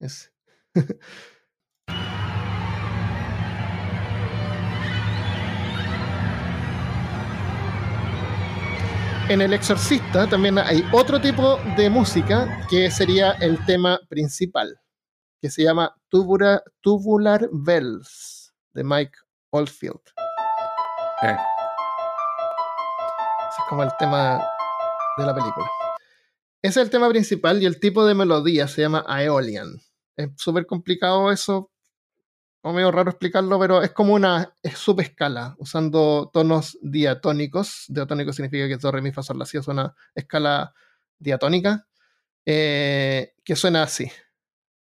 Ese. en El Exorcista también hay otro tipo de música que sería el tema principal, que se llama Tubular, Tubular Bells de Mike Oldfield. Eh es como el tema de la película. Ese es el tema principal y el tipo de melodía se llama Aeolian. Es súper complicado eso, o medio raro explicarlo, pero es como una subescala, usando tonos diatónicos. Diatónico significa que es do, re, mi, fa, sol, la, si es una escala diatónica, eh, que suena así.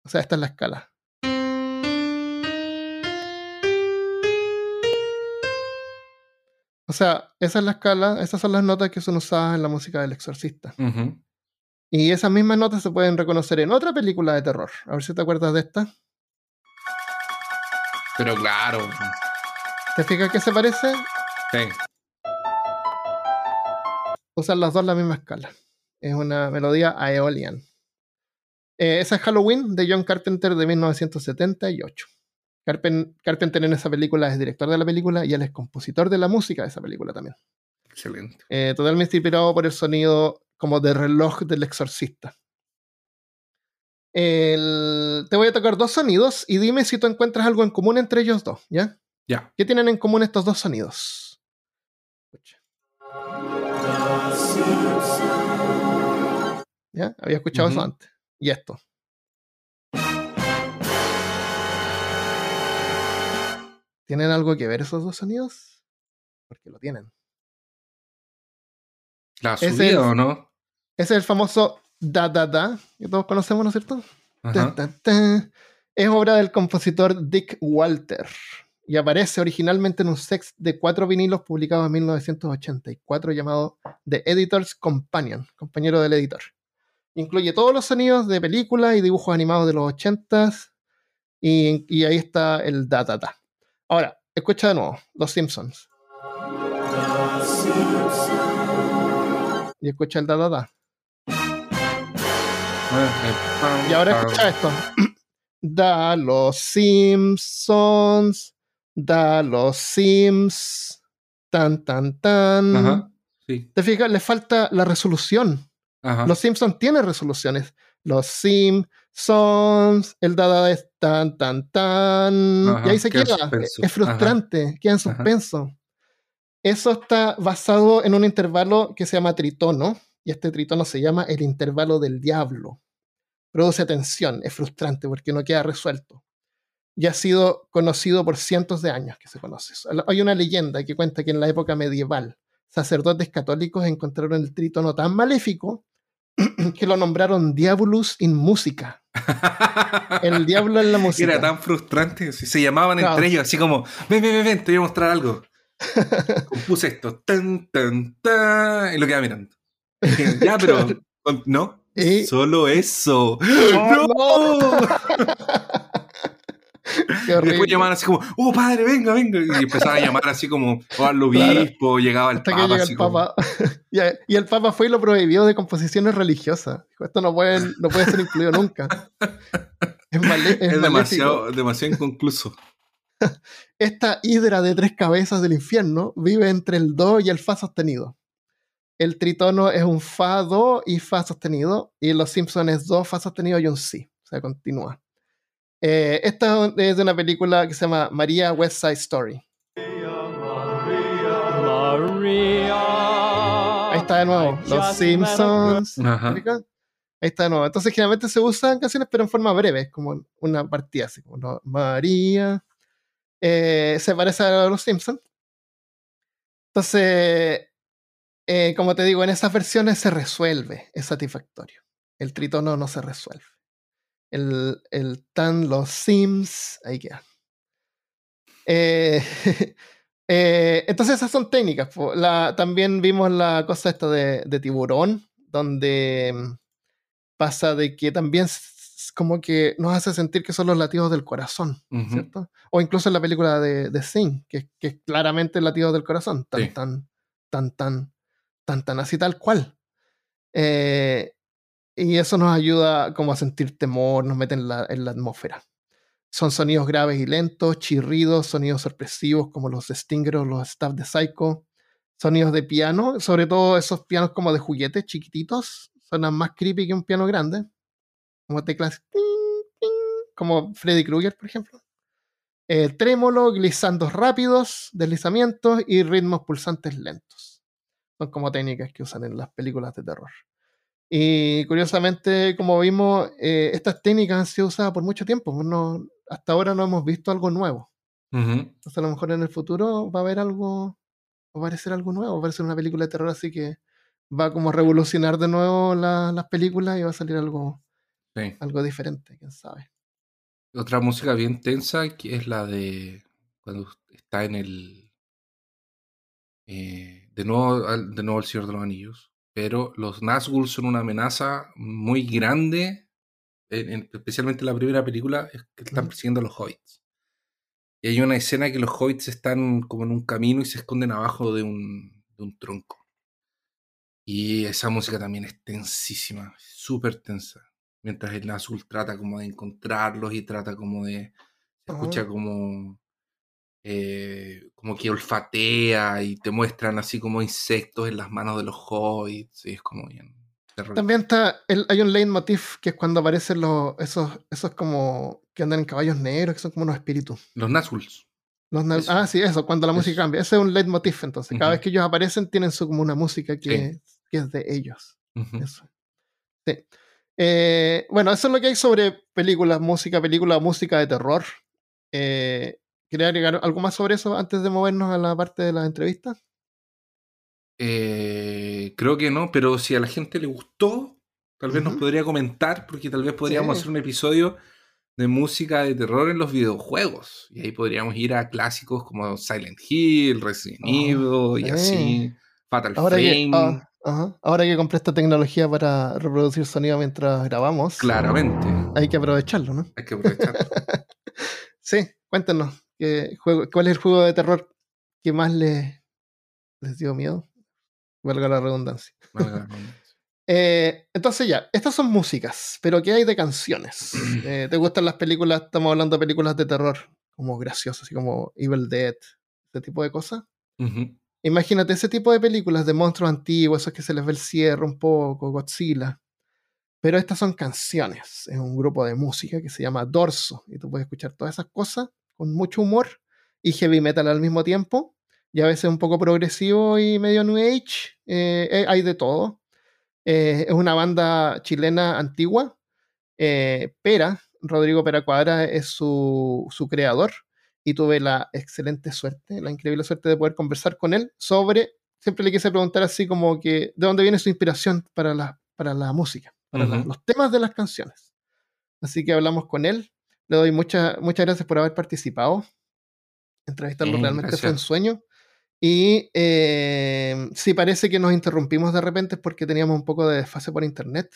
O sea, esta es la escala. O sea, esa es la escala, esas son las notas que son usadas en la música del exorcista. Y esas mismas notas se pueden reconocer en otra película de terror. A ver si te acuerdas de esta. Pero claro. ¿Te fijas que se parece? Sí. Usan las dos la misma escala. Es una melodía Aeolian. Eh, esa es Halloween de John Carpenter de 1978. Carpenter en esa película es director de la película y él es compositor de la música de esa película también. Excelente. Eh, totalmente inspirado por el sonido como de reloj del exorcista. Te voy a tocar dos sonidos y dime si tú encuentras algo en común entre ellos dos, ¿ya? Ya. ¿Qué tienen en común estos dos sonidos? ¿Ya? Había escuchado eso antes. Y esto. ¿Tienen algo que ver esos dos sonidos? Porque lo tienen. ¿La subida o no? Ese es el famoso da da da, que todos conocemos, ¿no es cierto? Es obra del compositor Dick Walter y aparece originalmente en un sex de cuatro vinilos publicado en 1984 llamado The Editor's Companion, compañero del editor. Incluye todos los sonidos de películas y dibujos animados de los 80s y, y ahí está el da da da. Ahora, escucha de nuevo, Los Simpsons. Y escucha el da da da. Y ahora escucha esto. Da los Simpsons. Da los Sims. Tan, tan, tan. ¿Te fijas? Le falta la resolución. Los Simpsons tienen resoluciones. Los Simpsons. El da da es tan, tan, tan. y ahí se queda. Es frustrante. Queda en suspenso. Eso está basado en un intervalo que se llama tritono y este tritono se llama el intervalo del diablo. Produce tensión, es frustrante porque no queda resuelto. Y ha sido conocido por cientos de años que se conoce. Hay una leyenda que cuenta que en la época medieval sacerdotes católicos encontraron el trítono tan maléfico que lo nombraron Diabolus in Música. El diablo en la música. Era tan frustrante. Se llamaban entre ellos, así como: Ven, ven, ven, te voy a mostrar algo. Compuse esto. Tan, tan, tan. Y lo quedaba mirando. ya, pero no, solo eso. ¡No! Después llamaban así como, oh padre, venga, venga. Y empezaba a llamar así como, oh, al obispo, llegaba el papa. el papa. y el papa fue y lo prohibió de composiciones religiosas. Dijo, esto no puede, no puede ser incluido nunca. Es, es demasiado, demasiado inconcluso. Esta hidra de tres cabezas del infierno vive entre el do y el fa sostenido el tritono es un fa, do y fa sostenido, y los Simpsons es do, fa sostenido y un si. O sea, continúa. Eh, esta es de una película que se llama María West Side Story. Ahí está de nuevo. Los Simpsons. Ahí está de nuevo. Entonces, generalmente se usan canciones, pero en forma breve, como una partida así, como María. Eh, se parece a los Simpsons. Entonces, eh, como te digo, en esas versiones se resuelve, es satisfactorio. El tritono no se resuelve. El, el tan, los sims, ahí queda. Eh, eh, entonces esas son técnicas. también vimos la cosa esta de, tiburón, donde mm, pasa de que también como que nos hace sentir que son los latidos del corazón, ¿cierto? O incluso en la película de, de Sing, que, que, es claramente el latido del corazón, tan, tan, tan, tan, tan, tan así tal cual. Eh, y eso nos ayuda como a sentir temor, nos mete en la, atmósfera. Son sonidos graves y lentos, chirridos, sonidos sorpresivos como los Stinger o los Staff de Psycho, sonidos de piano, sobre todo esos pianos como de juguetes chiquititos, suenan más creepy que un piano grande, como teclas, como Freddy Krueger, por ejemplo. Eh, trémolo, glissandos rápidos, deslizamientos y ritmos pulsantes lentos. Son como técnicas que usan en las películas de terror. Y curiosamente, como vimos, eh, estas técnicas han sido usadas por mucho tiempo. Pues no, hasta ahora no hemos visto algo nuevo. Entonces, a lo mejor en el futuro va a haber algo, va a aparecer algo nuevo, va a aparecer una película de terror así que va a como revolucionar de nuevo las películas y va a salir algo, algo diferente, quién sabe. Otra música bien tensa que es la de cuando está en el. Eh, de nuevo, de nuevo El Señor de los Anillos. pero los Nazgûl son una amenaza muy grande, especialmente en la primera película, que están persiguiendo a los hobbits. Y hay una escena que los hobbits están como en un camino y se esconden abajo de un, de un tronco. Y esa música también es tensísima, súper tensa. Mientras el Nazgûl trata como de encontrarlos y trata como de... Se escucha como eh, como que olfatea y te muestran así como insectos en las manos de los hobbits, y es como bien. También está, hay un leitmotiv que es cuando aparecen los, esos, esos como que andan en caballos negros, que son como unos espíritus. Los Nazguls. Los ah, sí, eso, cuando la música cambia. Ese es un leitmotiv, entonces. Cada vez que ellos aparecen, tienen su, como una música que, que es de ellos. Eso. Sí. Eh, bueno, eso es lo que hay sobre películas, música, película, música de terror. Eh, ¿Quería agregar algo más sobre eso antes de movernos a la parte de la entrevista? Eh, creo que no, pero si a la gente le gustó, tal vez nos podría comentar, porque tal vez podríamos hacer un episodio de música de terror en los videojuegos. Y ahí podríamos ir a clásicos como Silent Hill, Resident oh, Evil y así. Fatal Ahora Frame. Ah, Ahora que compré esta tecnología para reproducir sonido mientras grabamos. Claramente. Hay que aprovecharlo, ¿no? Hay que aprovecharlo. sí, cuéntenos juego, ¿Cuál es el juego de terror que más les, les dio miedo? Valga la redundancia. Eh, entonces ya, estas son músicas, pero ¿qué hay de canciones? Eh, ¿Te gustan las películas? Estamos hablando de películas de terror, como graciosas, así como Evil Dead, ese tipo de cosas. Imagínate ese tipo de películas de monstruos antiguos, esos que se les ve el cierre un poco, Godzilla. Pero estas son canciones, es un grupo de música que se llama Dorso, y tú puedes escuchar todas esas cosas con mucho humor y heavy metal al mismo tiempo, y a veces un poco progresivo y medio new age, eh, eh, hay de todo. Eh, es una banda chilena antigua. Pera, Rodrigo Pera Cuadra es su, su, creador y tuve la excelente suerte, la increíble suerte de poder conversar con él sobre, siempre le quise preguntar así como que, ¿de dónde viene su inspiración para la, para la música, para los temas de las canciones? Así que hablamos con él le doy muchas muchas gracias por haber participado. Entrevistarlo realmente fue un sueño. Y eh, sí parece que nos interrumpimos de repente porque teníamos un poco de desfase por internet.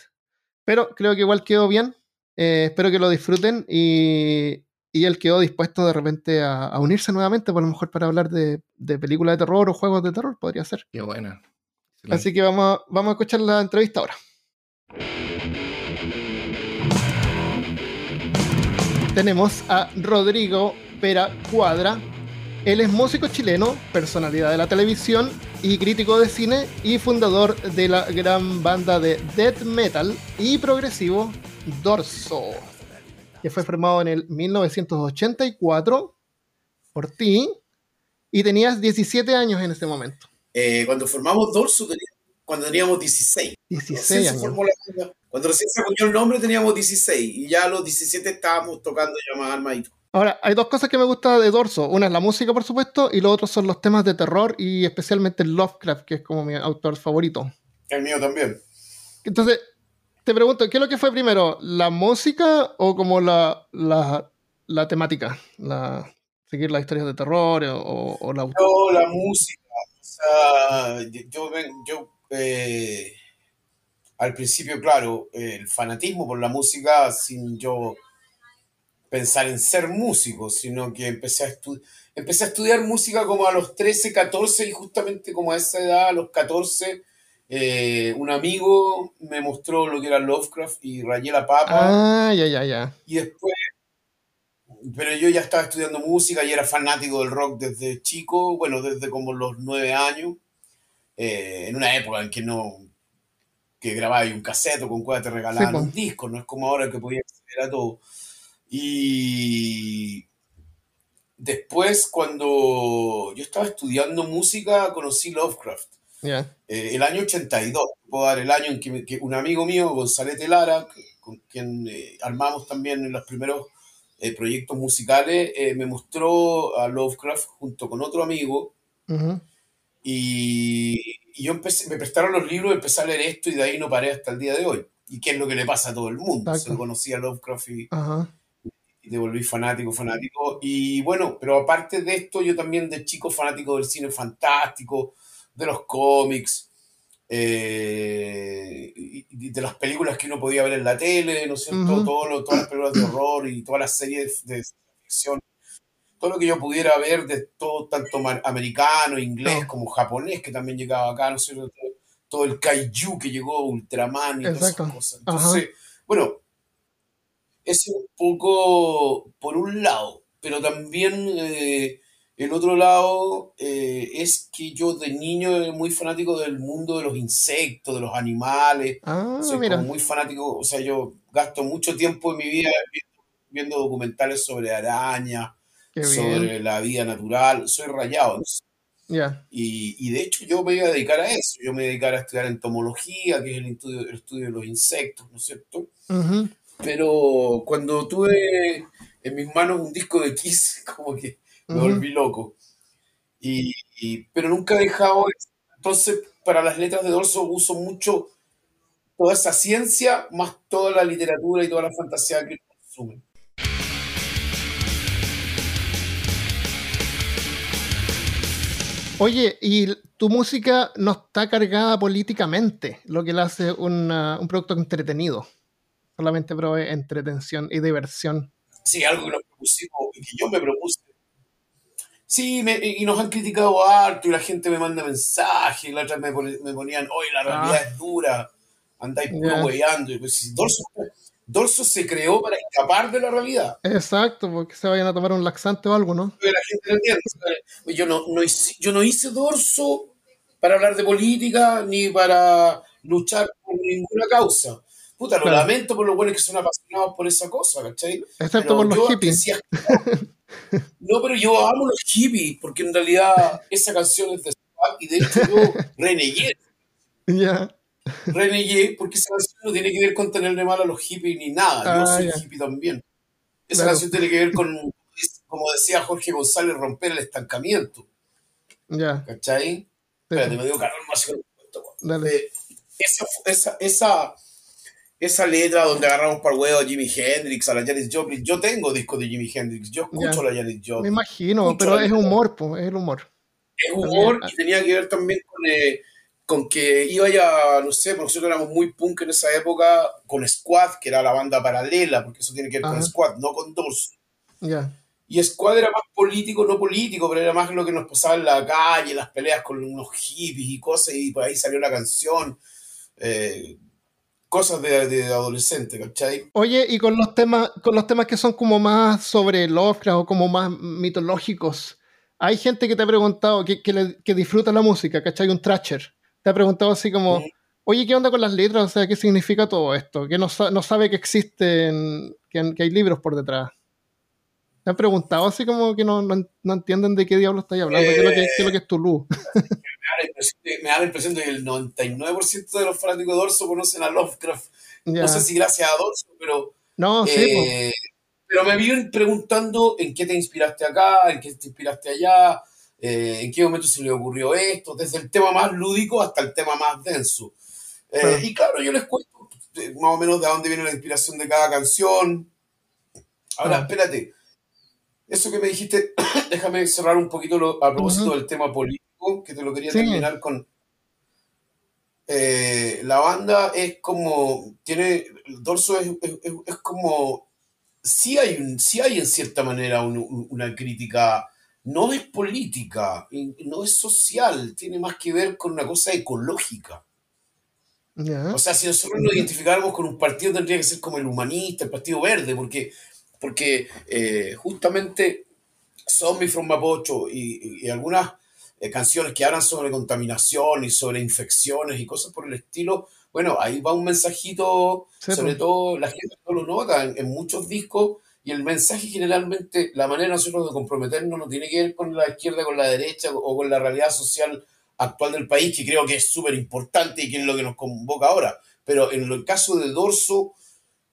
Pero creo que igual quedó bien. Eh, espero que lo disfruten y, y, él quedó dispuesto de repente a, unirse nuevamente, por lo mejor para hablar de, de, películas de terror o juegos de terror, podría ser. Qué buena. Así que vamos, vamos a escuchar la entrevista ahora. Tenemos a Rodrigo Pera Cuadra. Él es músico chileno, personalidad de la televisión y crítico de cine y fundador de la gran banda de death metal y progresivo Dorso, que fue formado en el 1984 por ti y tenías 17 años en ese momento. Eh, cuando formamos Dorso, cuando teníamos 16. 16 años. Cuando recién se acuñó el nombre teníamos 16 y ya a los 17 estábamos tocando ya más armadito. Ahora, hay dos cosas que me gusta de Dorso. Una es la música, por supuesto, y lo otro son los temas de terror y especialmente Lovecraft, que es como mi autor favorito. El mío también. Entonces, te pregunto, ¿qué es lo que fue primero? ¿La música o como la, la, temática? La, ¿Seguir las historias de terror o, la... No, la música. O sea, yo, yo eh, al principio, claro, el fanatismo por la música sin yo pensar en ser músico, sino que empecé a, empecé a estudiar música como a los 13, 14 y justamente como a esa edad, a los 14, eh, un amigo me mostró lo que era Lovecraft y rayé la papa. Ah, ya, ya, ya. Y después, pero yo ya estaba estudiando música y era fanático del rock desde chico, bueno, desde como los 9 años, eh, en una época en que no, que grababa un cassette con cuál te regalaban un disco, no es como ahora que podía acceder a todo. Y después, cuando yo estaba estudiando música, conocí Lovecraft. Eh, el año 82, puedo dar el año en que, un amigo mío, González Lara, con quien eh, armamos también los primeros eh, proyectos musicales, me mostró a Lovecraft junto con otro amigo. Y y yo empecé, me prestaron los libros, empecé a leer esto y de ahí no paré hasta el día de hoy. ¿Y qué es lo que le pasa a todo el mundo? Se conocía a Lovecraft y, y te volví fanático, fanático. Y bueno, pero aparte de esto, yo también de chico fanático del cine fantástico, de los cómics. eh, y de las películas que uno podía ver en la tele, ¿no es cierto? Todo todas las películas de horror y todas las series de, ficción, todo lo que yo pudiera ver de todo, tanto americano, inglés como japonés, que también llegaba acá, ¿no es cierto? Todo, el kaiju que llegó, Ultraman y todas esas cosas. Entonces, bueno, es un poco por un lado, pero también eh, el otro lado eh, es que yo de niño era muy fanático del mundo de los insectos, de los animales. Ah, Soy muy fanático, o sea, yo gasto mucho tiempo en mi vida viendo, documentales sobre arañas, sobre la vida natural. Soy rayado. Y, de hecho yo me voy a dedicar a eso. Yo me voy a dedicar a estudiar entomología, que es el estudio, el estudio de los insectos, ¿no es cierto? Pero cuando tuve en mis manos un disco de Kiss, como que me volví loco. Y, pero nunca he dejado. Entonces, para las letras de dorso uso mucho toda esa ciencia, más toda la literatura y toda la fantasía que consumen. Oye, y tu música no está cargada políticamente, lo que le hace un producto entretenido. Solamente provee entretención y diversión. Sí, algo que nos propusimos y que yo me propuse Sí, y nos han criticado harto y la gente me manda mensajes, y la otra me, me ponían, oye, la realidad ah. es dura, andáis puro Y pues, Dorso, Dorso, se creó para escapar de la realidad. Exacto, porque se vayan a tomar un laxante o algo, ¿no? La gente no. Yo no, no hice, yo no hice Dorso para hablar de política ni para luchar por ninguna causa. Puta, lo lamento por los buenos que son apasionados por esa cosa, ¿cachai? Excepto por los hippies. No, pero yo amo los hippies, porque en realidad esa canción es de y de hecho yo renegué. Ya. Renegué porque esa canción no tiene que ver con tenerle mal a los hippies ni nada. yo ah, soy hippie también. Esa canción tiene que ver con, como decía Jorge González, romper el estancamiento. Ya. ¿Cachai? Espérate, me dio calor más. Dale. Eh, esa, esa, esa esa letra donde agarramos para huevo a Jimi Hendrix, a la Janis Joplin. Yo tengo discos de Jimi Hendrix, yo escucho a la Janis Joplin. Me imagino, pero es humor, pues, es el humor. Es humor y tenía que ver también con, eh, con que iba ya, no sé, porque nosotros éramos muy punk en esa época, con Squad, que era la banda paralela, porque eso tiene que ver con Squad, no con dos. Ya. Y Squad era más político, no político, pero era más lo que nos pasaba en la calle, las peleas con unos hippies y cosas, y por ahí salió la canción. Eh, cosas de, de, adolescente, ¿cachai? Oye, y con los temas, con los temas que son como más sobre Lovecraft o como más mitológicos, hay gente que te ha preguntado, que, que, disfruta la música, ¿cachai? Un Thrasher. Te ha preguntado así como, oye, ¿qué onda con las letras? O sea, ¿qué significa todo esto? Que no, no sabe que existen, que, que hay libros por detrás. ¿Te han preguntado así como que no, no, entienden de qué diablo estáis hablando? ¿Qué, es lo que, ¿Qué, es lo que, es tu luz? me da la impresión de que el 99% de los fanáticos de Dorso conocen a Lovecraft. No sé si gracias a Dorso, pero. No, sí. Eh, pero me viven preguntando en qué te inspiraste acá, en qué te inspiraste allá, eh, en qué momento se le ocurrió esto, desde el tema más lúdico hasta el tema más denso. Eh, y claro, yo les cuento más o menos de dónde viene la inspiración de cada canción. Ahora, espérate. Eso que me dijiste, déjame cerrar un poquito a propósito del tema político que te lo quería terminar con. Eh, la banda es como. Tiene. El dorso es, es, como. Sí hay, un, sí hay en cierta manera una crítica. No es política, no es social, tiene más que ver con una cosa ecológica. O sea, si nosotros nos identificáramos con un partido, tendría que ser como el humanista, el Partido Verde, porque, porque eh, justamente mi from Mapocho y, y, algunas eh, canciones que hablan sobre contaminación y sobre infecciones y cosas por el estilo, bueno, ahí va un mensajito, sobre todo la gente no lo nota en, muchos discos, y el mensaje generalmente, la manera de nosotros de comprometernos no tiene que ver con la izquierda, con la derecha o con la realidad social actual del país, que creo que es súper importante y que es lo que nos convoca ahora. Pero en el caso de Dorso,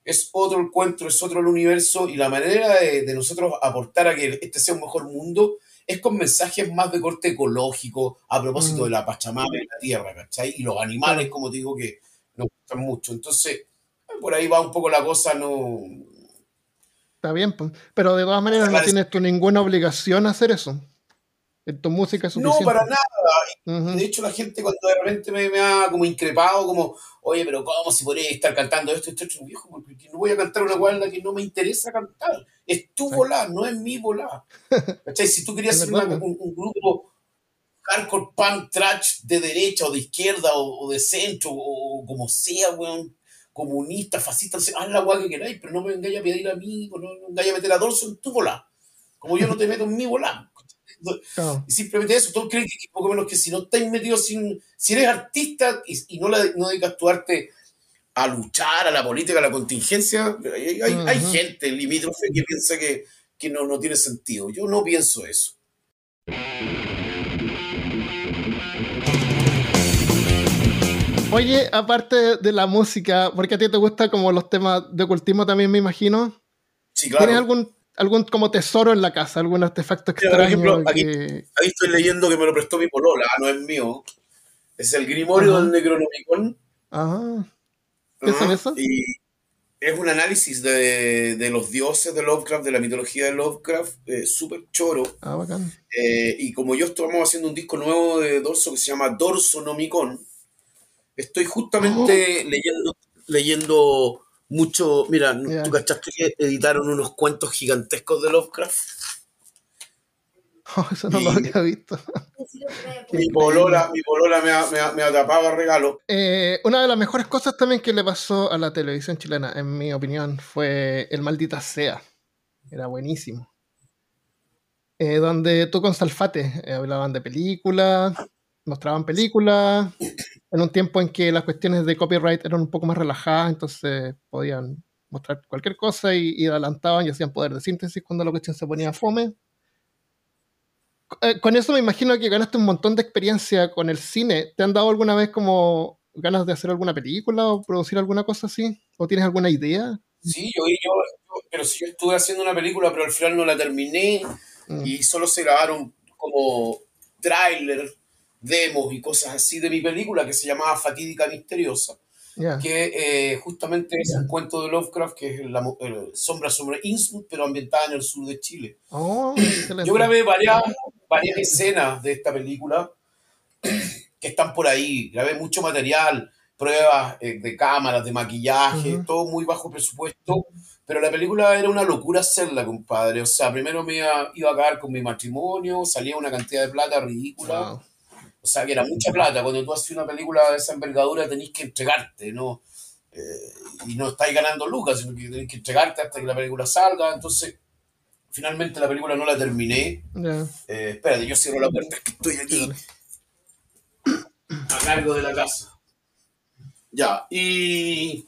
es otro encuentro, es otro el universo y la manera de, de, nosotros aportar a que este sea un mejor mundo es con mensajes más de corte ecológico, a propósito de mm. la Pachamama y la tierra, ¿cachai? Y los animales, como te digo, que nos gustan mucho. Entonces, por ahí va un poco la cosa, no... Está bien, pero de todas maneras no tienes tú ninguna obligación a hacer eso. tu música es suficiente. No, para nada. De hecho, la gente cuando de repente me, ha como increpado, como, oye, pero ¿cómo se podría estar cantando esto? Esto es un viejo, porque no voy a cantar una guarda que no me interesa cantar. Es tu volá, no es mi volá. ¿Cachai? Si tú querías hacer un, grupo hardcore punk trash de derecha o de izquierda o, de centro o, como sea, weón, comunista, fascista, haz la guay que queráis, pero no me vengáis a pedir a mí, no me vengáis a meter a dorso en tu volá. Como yo no te meto en mi volá. Y simplemente eso, todos creen que poco menos que si no estáis metidos, sin, si eres artista y, no, la, no dedicas tu arte a luchar, a la política, a la contingencia, hay, hay, gente limítrofe que piensa que, que no, no tiene sentido. Yo no pienso eso. Oye, aparte de la música, porque a ti te gusta como los temas de ocultismo también, me imagino. Sí, claro. ¿Tienes algún algún como tesoro en la casa, algún artefacto extraño. Por ejemplo, aquí, estoy leyendo que me lo prestó mi polola, no es mío. Es el Grimorio del Necronomicon. Ajá. ¿Qué es eso? Y es un análisis de, de, los dioses de Lovecraft, de la mitología de Lovecraft, eh, súper choro. Ah, bacán. Eh, y como yo estamos haciendo un disco nuevo de Dorso que se llama Dorso Nomicon, estoy justamente oh. leyendo, leyendo mucho. Mira, ¿tú cachaste que editaron unos cuentos gigantescos de Lovecraft? Oh, eso no lo había visto. mi polola, mi polola me, ha, me, tapado regalo. Eh, una de las mejores cosas también que le pasó a la televisión chilena, en mi opinión, fue El Maldita Sea. Era buenísimo. Eh, donde tú con Salfate eh, hablaban de películas, mostraban películas, en un tiempo en que las cuestiones de copyright eran un poco más relajadas, entonces podían mostrar cualquier cosa y, adelantaban y hacían poder de síntesis cuando la cuestión se ponía fome. Eh, con eso me imagino que ganaste un montón de experiencia con el cine. ¿Te han dado alguna vez como ganas de hacer alguna película o producir alguna cosa así? ¿O tienes alguna idea? Sí, yo, yo, pero si yo estuve haciendo una película, pero al final no la terminé mm. y solo se grabaron como tráiler demos y cosas así de mi película que se llamaba Fatídica Misteriosa. que eh, justamente es un cuento de Lovecraft que es la, Sombra sobre Innsmouth, pero ambientada en el sur de Chile. Oh, Yo grabé varias, varias escenas de esta película que están por ahí, grabé mucho material, pruebas eh, de cámaras, de maquillaje, todo muy bajo presupuesto, pero la película era una locura hacerla, compadre. O sea, primero me iba, iba a acabar con mi matrimonio, salía una cantidad de plata ridícula. O sea, que era mucha plata. Cuando tú haces una película de esa envergadura tenés que entregarte, ¿no? Eh, y no estáis ganando lucas, sino que tenés que entregarte hasta que la película salga. Entonces, finalmente la película no la terminé. Eh, espérate, yo cierro la puerta, que estoy aquí. A cargo de la casa. Ya, y...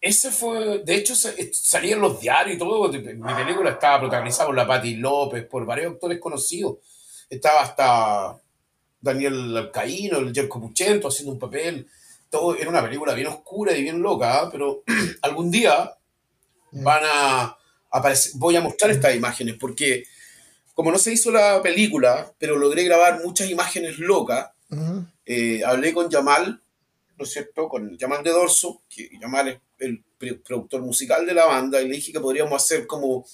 Ese fue, de hecho, salía en los diarios y todo. Mi película estaba protagonizada por la Patti López, por varios actores conocidos estaba hasta Daniel Alcaíno, el Jerko Puchento haciendo un papel. Todo era una película bien oscura y bien loca, ¿ah? pero algún día van a aparecer. Voy a mostrar estas imágenes porque, como no se hizo la película, pero logré grabar muchas imágenes locas, eh, hablé con Yamal, ¿no es cierto? Con Yamal de Dorso, que Yamal es el productor musical de la banda, y le dije que podríamos hacer como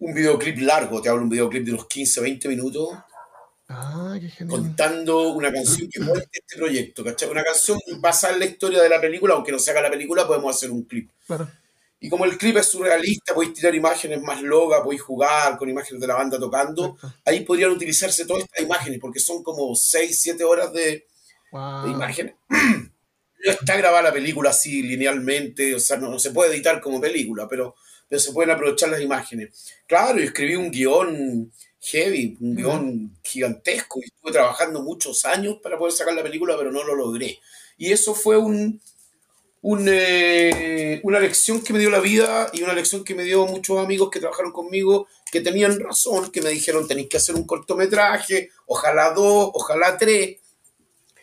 un videoclip largo, te hablo un videoclip de unos 15, 20 minutos. Ah, qué contando una canción que cuente este proyecto, ¿cachai? Una canción basada en la historia de la película, aunque no se haga la película, podemos hacer un clip. Y como el clip es surrealista, podéis tirar imágenes más locas, podéis jugar con imágenes de la banda tocando. Ahí podrían utilizarse todas estas imágenes, porque son como 6, 7 horas de, imágenes. No está grabada la película así linealmente, o sea, no se puede editar como película, pero pero se pueden aprovechar las imágenes. Claro, y escribí un guion heavy, un guion gigantesco, y estuve trabajando muchos años para poder sacar la película, pero no lo logré. Y eso fue un, eh, una lección que me dio la vida y una lección que me dio muchos amigos que trabajaron conmigo que tenían razón, que me dijeron tenéis que hacer un cortometraje, ojalá dos, ojalá tres,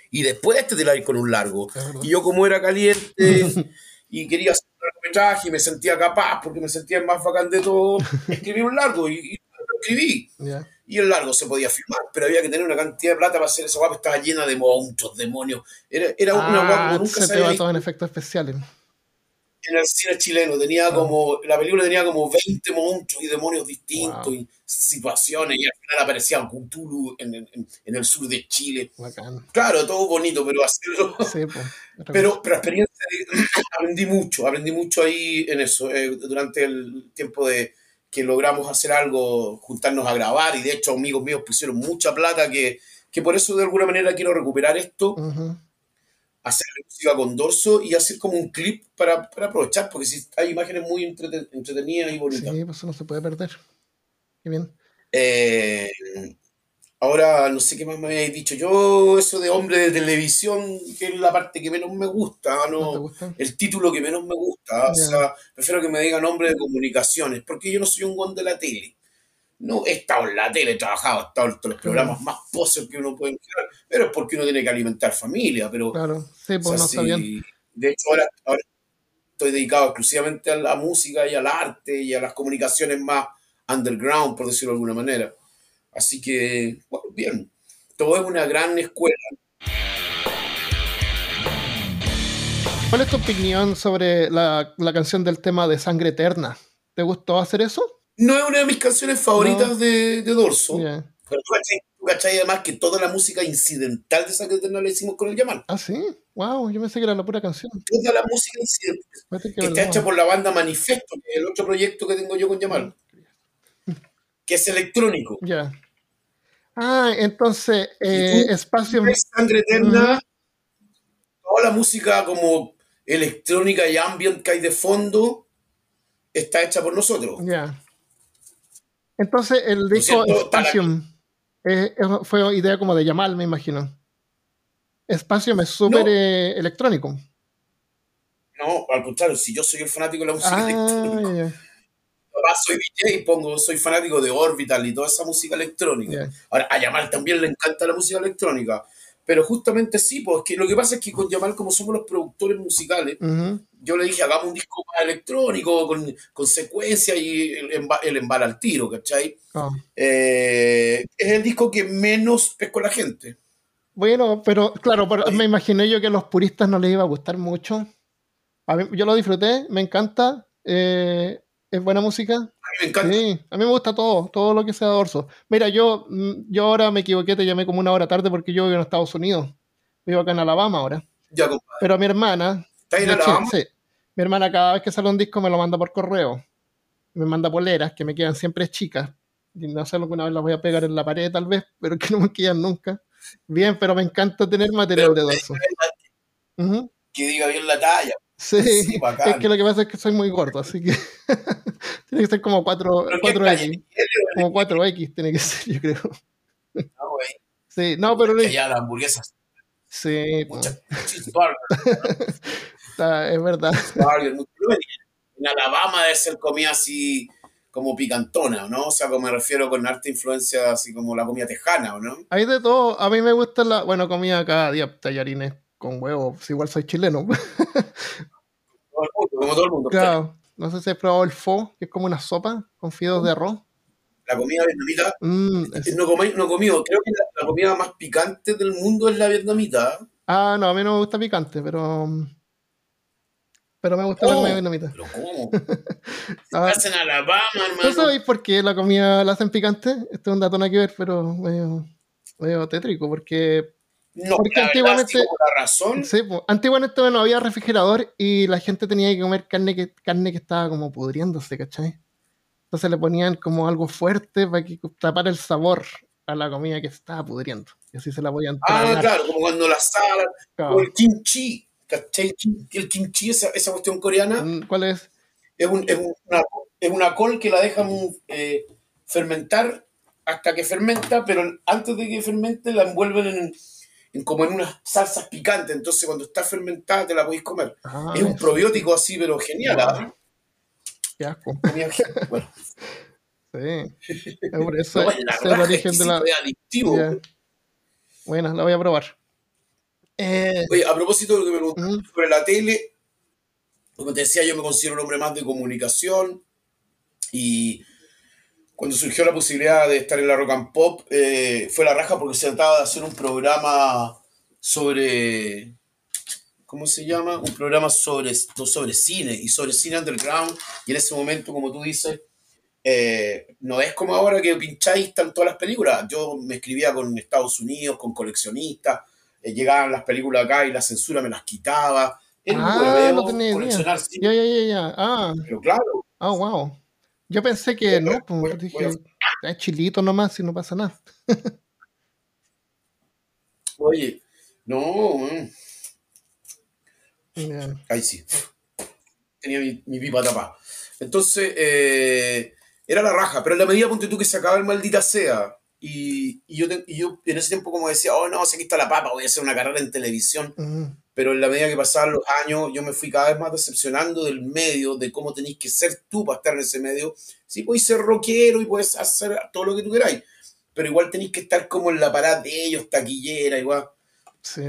y después te tiráis con un largo. Y yo como era caliente y quería hacer largometraje y me sentía capaz porque me sentía el más bacán de todo, escribí un largo y, lo escribí. Y el largo se podía filmar, pero había que tener una cantidad de plata para hacer esa guapa, estaba llena de monstruos, demonios. Era, era una guapa nunca se, te va todo en efectos especiales. en el cine chileno. Tenía Ah. como, la película tenía como 20 monstruos y demonios distintos y situaciones y al final aparecía Cthulhu en, en- en el sur de Chile. Bacán. Claro, todo bonito, pero hacerlo... Sí, pues. Pero, pero experiencia, aprendí mucho, aprendí mucho ahí en eso, eh, durante el tiempo de que logramos hacer algo, juntarnos a grabar, y de hecho amigos míos pusieron mucha plata, que, que por eso de alguna manera quiero recuperar esto. Ujú. hacer música con dorso y hacer como un clip para, para aprovechar, porque si hay imágenes muy entrete- entretenidas y bonitas. Sí, pues eso no se puede perder. Qué bien. Eh, ahora, no sé qué más me habéis dicho. Yo, eso de hombre de televisión, que es la parte que menos me gusta, ¿No te no, gusta? el título que menos me gusta. O sea, prefiero que me digan hombre de comunicaciones, porque yo no soy un guan de la tele. No he estado en la tele, he trabajado, he estado en todos los programas más poses que uno puede encontrar, pero es porque uno tiene que alimentar familia. Pero, Claro. Sí, o pues sea, no está bien. de hecho, ahora, ahora estoy dedicado exclusivamente a la música y al arte y a las comunicaciones más underground, por decirlo de alguna manera. Así que, bueno, bien. Todo es una gran escuela. ¿Cuál es tu opinión sobre la, la canción del tema de Sangre Eterna? ¿Te gustó hacer eso? No es una de mis canciones favoritas No. de, de Dorso. Ya. Pero tú cachai, tú cachai además que toda la música incidental de Sangre Eterna la hicimos con el Yamal. Ah, sí. Wow, yo pensé que era la pura canción. Toda la música incidental. Que que está hecha por la banda Manifesto, que es el otro proyecto que tengo yo con Yamal, que es electrónico. Ya. Ah, entonces, ¿Y eh, tú? espacio. Es Sangre Eterna, toda la música como electrónica y ambient que hay de fondo está hecha por nosotros. Ya. Entonces, el disco Spatium eh, fue idea como de Yamal, me imagino. Spatium es súper No. eh, electrónico. No, al contrario, si yo soy el fanático de la música Ah, electrónica, Soy DJ y pongo, soy fanático de Orbital y toda esa música electrónica. Ahora, a Yamal también le encanta la música electrónica. Pero justamente sí, pues que lo que pasa es que con Yamal, como somos los productores musicales, yo le dije, hagamos un disco más electrónico, con, con secuencia y el, emba- el embala al tiro, ¿cachai? Ah. Eh, es el disco que menos pesco la gente. Bueno, pero claro, me imaginé yo que a los puristas no les iba a gustar mucho. A mí- yo lo disfruté, me encanta. eh, es buena música. A mí me encanta. Sí, a mí me gusta todo, todo lo que sea dorso. Mira, yo, mm, yo ahora me equivoqué, te llamé como una hora tarde porque yo vivo en Estados Unidos. Vivo acá en Alabama ahora. Ya, compadre. Pero mi hermana, ¿Está en Alabama? sí. Mi hermana cada vez que sale un disco me lo manda por correo. Me manda poleras que me quedan siempre chicas. Y no sé, alguna vez las voy a pegar en la pared tal vez, pero que no me quedan nunca. Bien, pero me encanta tener material de dorso. Que diga bien la talla. Sí, es que lo que pasa es que soy muy gordo, así que tiene que ser como 4, Pero ¿qué talla 4X. tiene, güey? Como 4X tiene que ser, yo creo. No, güey. Sí, no, pero Que allá las hamburguesas. sí, Muchas. está- es verdad. En Alabama debe ser comida así como picantona, ¿no? O sea, como me refiero con harta influencia, así como la comida tejana, ¿o no? Hay de todo. A mí me gusta la, bueno, comida cada día, tallarines con huevo. Si igual soy chileno. Todo el mundo, como todo el mundo. claro. No sé si has probado el pho, que es como una sopa con fideos de arroz. La comida vietnamita, Mm, es- no comí, no comido. Creo que la, la comida más picante del mundo es la vietnamita. Ah, no, a mí no me gusta picante, pero. Pero me gusta la Oh, comida vietnamita. ¿Pero cómo? Ah, Estás en Alabama, ¿No hermano. sabéis por qué la comida la hacen picante? Este es un dato nada que ver, pero medio, medio tétrico, porque No, porque la antiguamente- la razón. sí, po, antiguamente no había refrigerador y la gente tenía que comer carne que, carne que estaba como pudriéndose, ¿cachai? Entonces le ponían como algo fuerte para que tapara el sabor a la comida que se estaba pudriendo. Y así se la podían Ah, tragar. claro, como cuando la sal Claro. o el kimchi. ¿Cachai? El kimchi, esa, esa cuestión coreana, Mm, ¿Cuál es? es, un- es una, es una col que la dejan eh, fermentar hasta que fermenta, pero antes de que fermente la envuelven en, en como en unas salsas picantes. Entonces, cuando está fermentada, te la podéis comer. Ah, es un probiótico así, pero genial. ¿ah? Qué asco. Bueno, Sí. Por eso no, es la el origen de la. adictivo. Ya. Bueno, la voy a probar. Eh, Oye, a propósito de lo que me preguntaste ujú. sobre la tele, como te decía, yo me considero un hombre más de comunicación y cuando surgió la posibilidad de estar en la Rock and Pop, eh, fue la raja porque se trataba de hacer un programa sobre, ¿cómo se llama? Un programa sobre, sobre cine y sobre cine underground. Y en ese momento, como tú dices, eh, no es como ahora que pincháis están todas las películas. Yo me escribía con Estados Unidos, con coleccionistas, eh, llegaban las películas acá y la censura me las quitaba. ah, no tenía idea. Ya, ya, ya, ya. Ah. Pero claro. Ah, wow. Yo pensé que no, pues dije, es chilito nomás y no pasa nada. Oye, no. Ahí sí. Tenía mi, pipa tapada. Entonces, eh, era la raja, pero en la medida, ponte tú, que se acaba el maldita sea. Y, yo, yo en ese tiempo como decía, oh no, aquí está la papa, voy a hacer una carrera en televisión. Pero en la medida que pasaban los años, yo me fui cada vez más decepcionando del medio, de cómo tenéis que ser tú para estar en ese medio. Sí, podéis ser rockero y puedes hacer todo lo que tú queráis, pero igual tenéis que estar como en la parada de ellos, taquillera, igual.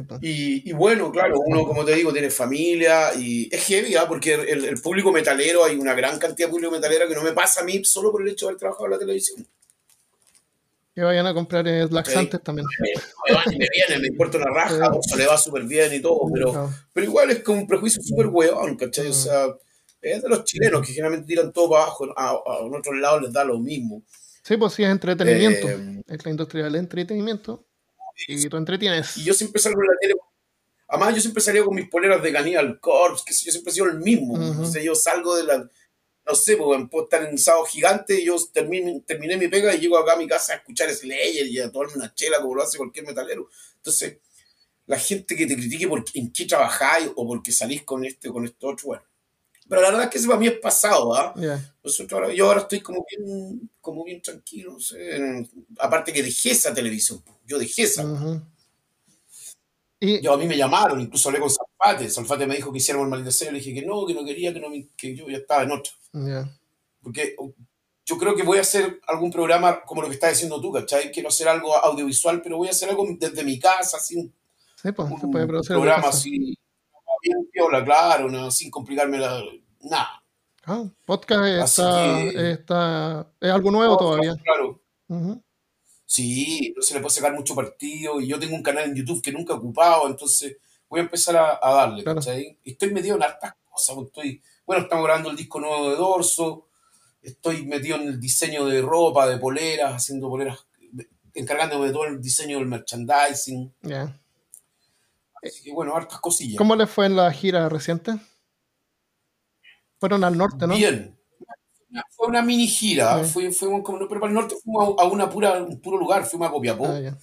Pues. Y, bueno, claro, uno, como te digo, tiene familia y es heavy, ¿ah? porque el, público metalero, hay una gran cantidad de público metalero que no me pasa a mí solo por el hecho de haber trabajado en la televisión. Que vayan a comprar laxantes también. Me, van y me vienen, me importa una raja, o se le va súper bien y todo, pero, pero igual es como un prejuicio súper hueón, ¿cachai? O sea, es de los chilenos que generalmente tiran todo para abajo, a, a, otros lados les da lo mismo. Sí, pues sí, es entretenimiento. Eh, es la industria del entretenimiento y tú entretienes. Y yo siempre salgo en la tele. Además, yo siempre salía con mis poleras de Cannibal Corpse, que yo siempre he sido el mismo. O sea, yo salgo de la. No sé, pues puedo estar en un sábado gigante y yo terminé, terminé mi pega y llego acá a mi casa a escuchar Slayer y a tomarme una chela como lo hace cualquier metalero. Entonces, la gente que te critique por en qué trabajáis o porque salís con este con esto otro, bueno. Pero la verdad es que eso para mí es pasado, ¿ah? yo ahora estoy como bien, como bien tranquilo, no sé. Aparte que dejé esa televisión, yo dejé esa. Y... Yo a mí me llamaron, incluso hablé con Salfate. Salfate me dijo que hiciéramos el maldito le dije que no, que no quería, que, no, que yo ya estaba en otra. Porque yo creo que voy a hacer algún programa como lo que estás diciendo tú, ¿cachai? Quiero hacer algo audiovisual, pero voy a hacer algo desde mi casa, así. Sí, pues, se puede producir programa así, bien piola, claro, no, sin complicarme la, nada. Ah, podcast está, es algo nuevo todavía. Claro. Sí, no se le puede sacar mucho partido y yo tengo un canal en YouTube que nunca he ocupado, entonces voy a empezar a, darle. Estoy metido en hartas cosas. Pues, estoy, bueno, estamos grabando el disco nuevo de Dorso, estoy metido en el diseño de ropa, de poleras, haciendo poleras, encargándome de todo el diseño del merchandising. Ya. Así que bueno, hartas cosillas. ¿Cómo le fue en la gira reciente? Fueron al norte, ¿no? Bien. Fue una mini gira. Fue, fuimos como, pero para el norte fuimos a, una pura, un puro lugar, fuimos a Copiapó. Ah,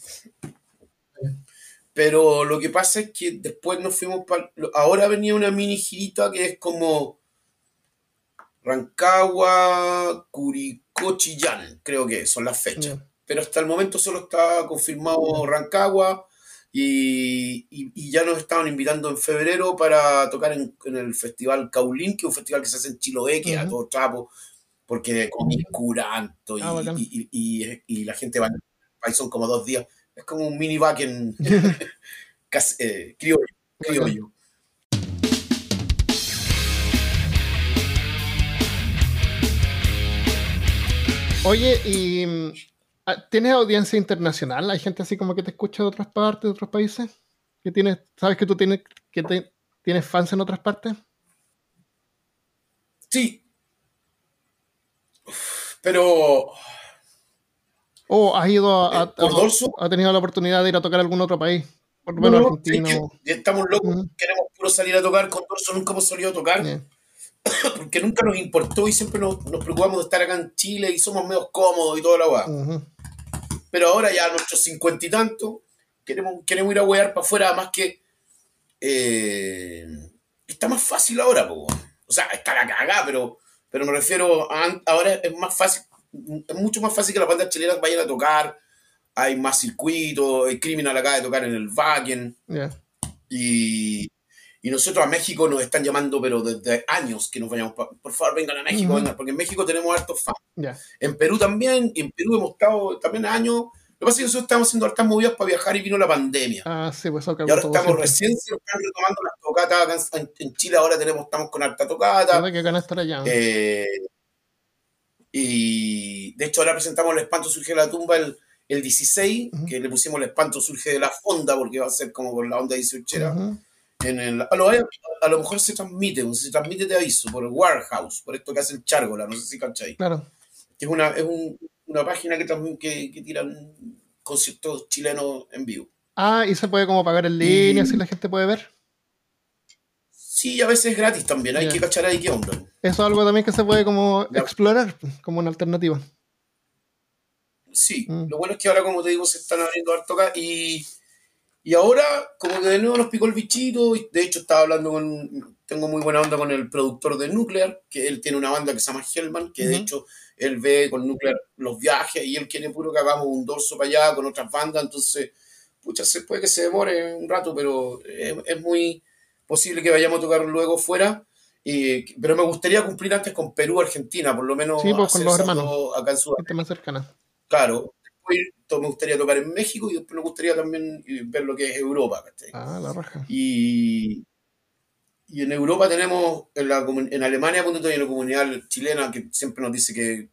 pero lo que pasa es que después nos fuimos para. Ahora venía una mini girita que es como. Rancagua, Curicó, Chillán, creo que son las fechas. Pero hasta el momento solo está confirmado Rancagua, y, ya nos estaban invitando en febrero para tocar en, el Festival Caulín, que es un festival que se hace en Chiloé, que a todo trapo, porque con curanto ah, y, y, la gente va ahí son como dos días. Es como un mini back en eh, criollo. Oye, y Ah, ¿Tienes audiencia internacional? ¿Hay gente así como que te escucha de otras partes, de otros países? ¿Que tienes, ¿Sabes que tú tienes, que tienes fans en otras partes? Sí. Pero. ¿O has ido a, ha tenido la oportunidad de ir a tocar a algún otro país? Por lo menos Argentina. estamos locos, queremos puro salir a tocar. Con Dorso nunca hemos salido a tocar. Porque nunca nos importó y siempre nos, preocupamos de estar acá en Chile y somos medio cómodos y todo lo uh pero ahora ya a nuestros cincuenta y tantos queremos, queremos ir a huear para afuera, más que eh, está más fácil ahora, o sea, está la cagada, pero, pero me refiero a ahora es más fácil, es mucho más fácil que las bandas chilenas vayan a tocar, hay más circuitos, el Criminal acaba de tocar en el Wagen, y, y nosotros a México nos están llamando, pero desde años que nos vayamos. Por favor, vengan a México, vengan, porque en México tenemos hartos fans. En Perú también, y en Perú hemos estado también años. Lo que pasa es que nosotros estamos haciendo hartas movidas para viajar y vino la pandemia. Ah, sí, pues Y ahora estamos recién se están retomando las tocatas. En, en, Chile ahora tenemos, estamos con harta tocata. que estar allá. Eh, y de hecho ahora presentamos el espanto surge de la tumba el, el 16, que le pusimos el espanto surge de la fonda, porque va a ser como con la onda 18 En el, a, lo, a, lo, mejor se transmite, se transmite de aviso por Warehouse, por esto que hace el Chargola, no sé si cacháis. Claro. es una, es un, una página que, que, que tiran conciertos chilenos en vivo. Ah, y se puede como pagar en línea, si la gente puede ver. Sí, a veces es gratis también, hay que cachar ahí qué onda. Eso es algo también que se puede como explorar, como una alternativa. Sí, mm. lo bueno es que ahora, como te digo, se están abriendo harto acá y, y ahora, como que de nuevo nos picó el bichito. Y de hecho, estaba hablando con. Tengo muy buena onda con el productor de Nuclear, que él tiene una banda que se llama Hellman, que de hecho él ve con Nuclear los viajes y él quiere puro que hagamos un dorso para allá con otras bandas. Entonces, pucha, se puede que se demore un rato, pero es, muy posible que vayamos a tocar luego fuera. Y, pero me gustaría cumplir antes con Perú, Argentina, por lo menos. Sí, pues con los hermanos. Acá en Sudamérica. más cercana. Claro, me gustaría tocar en México y después me gustaría también eh, ver lo que es Europa. Ah, la raja. Y, y en Europa tenemos, en, la, en Alemania, punto hay una comunidad chilena que siempre nos dice que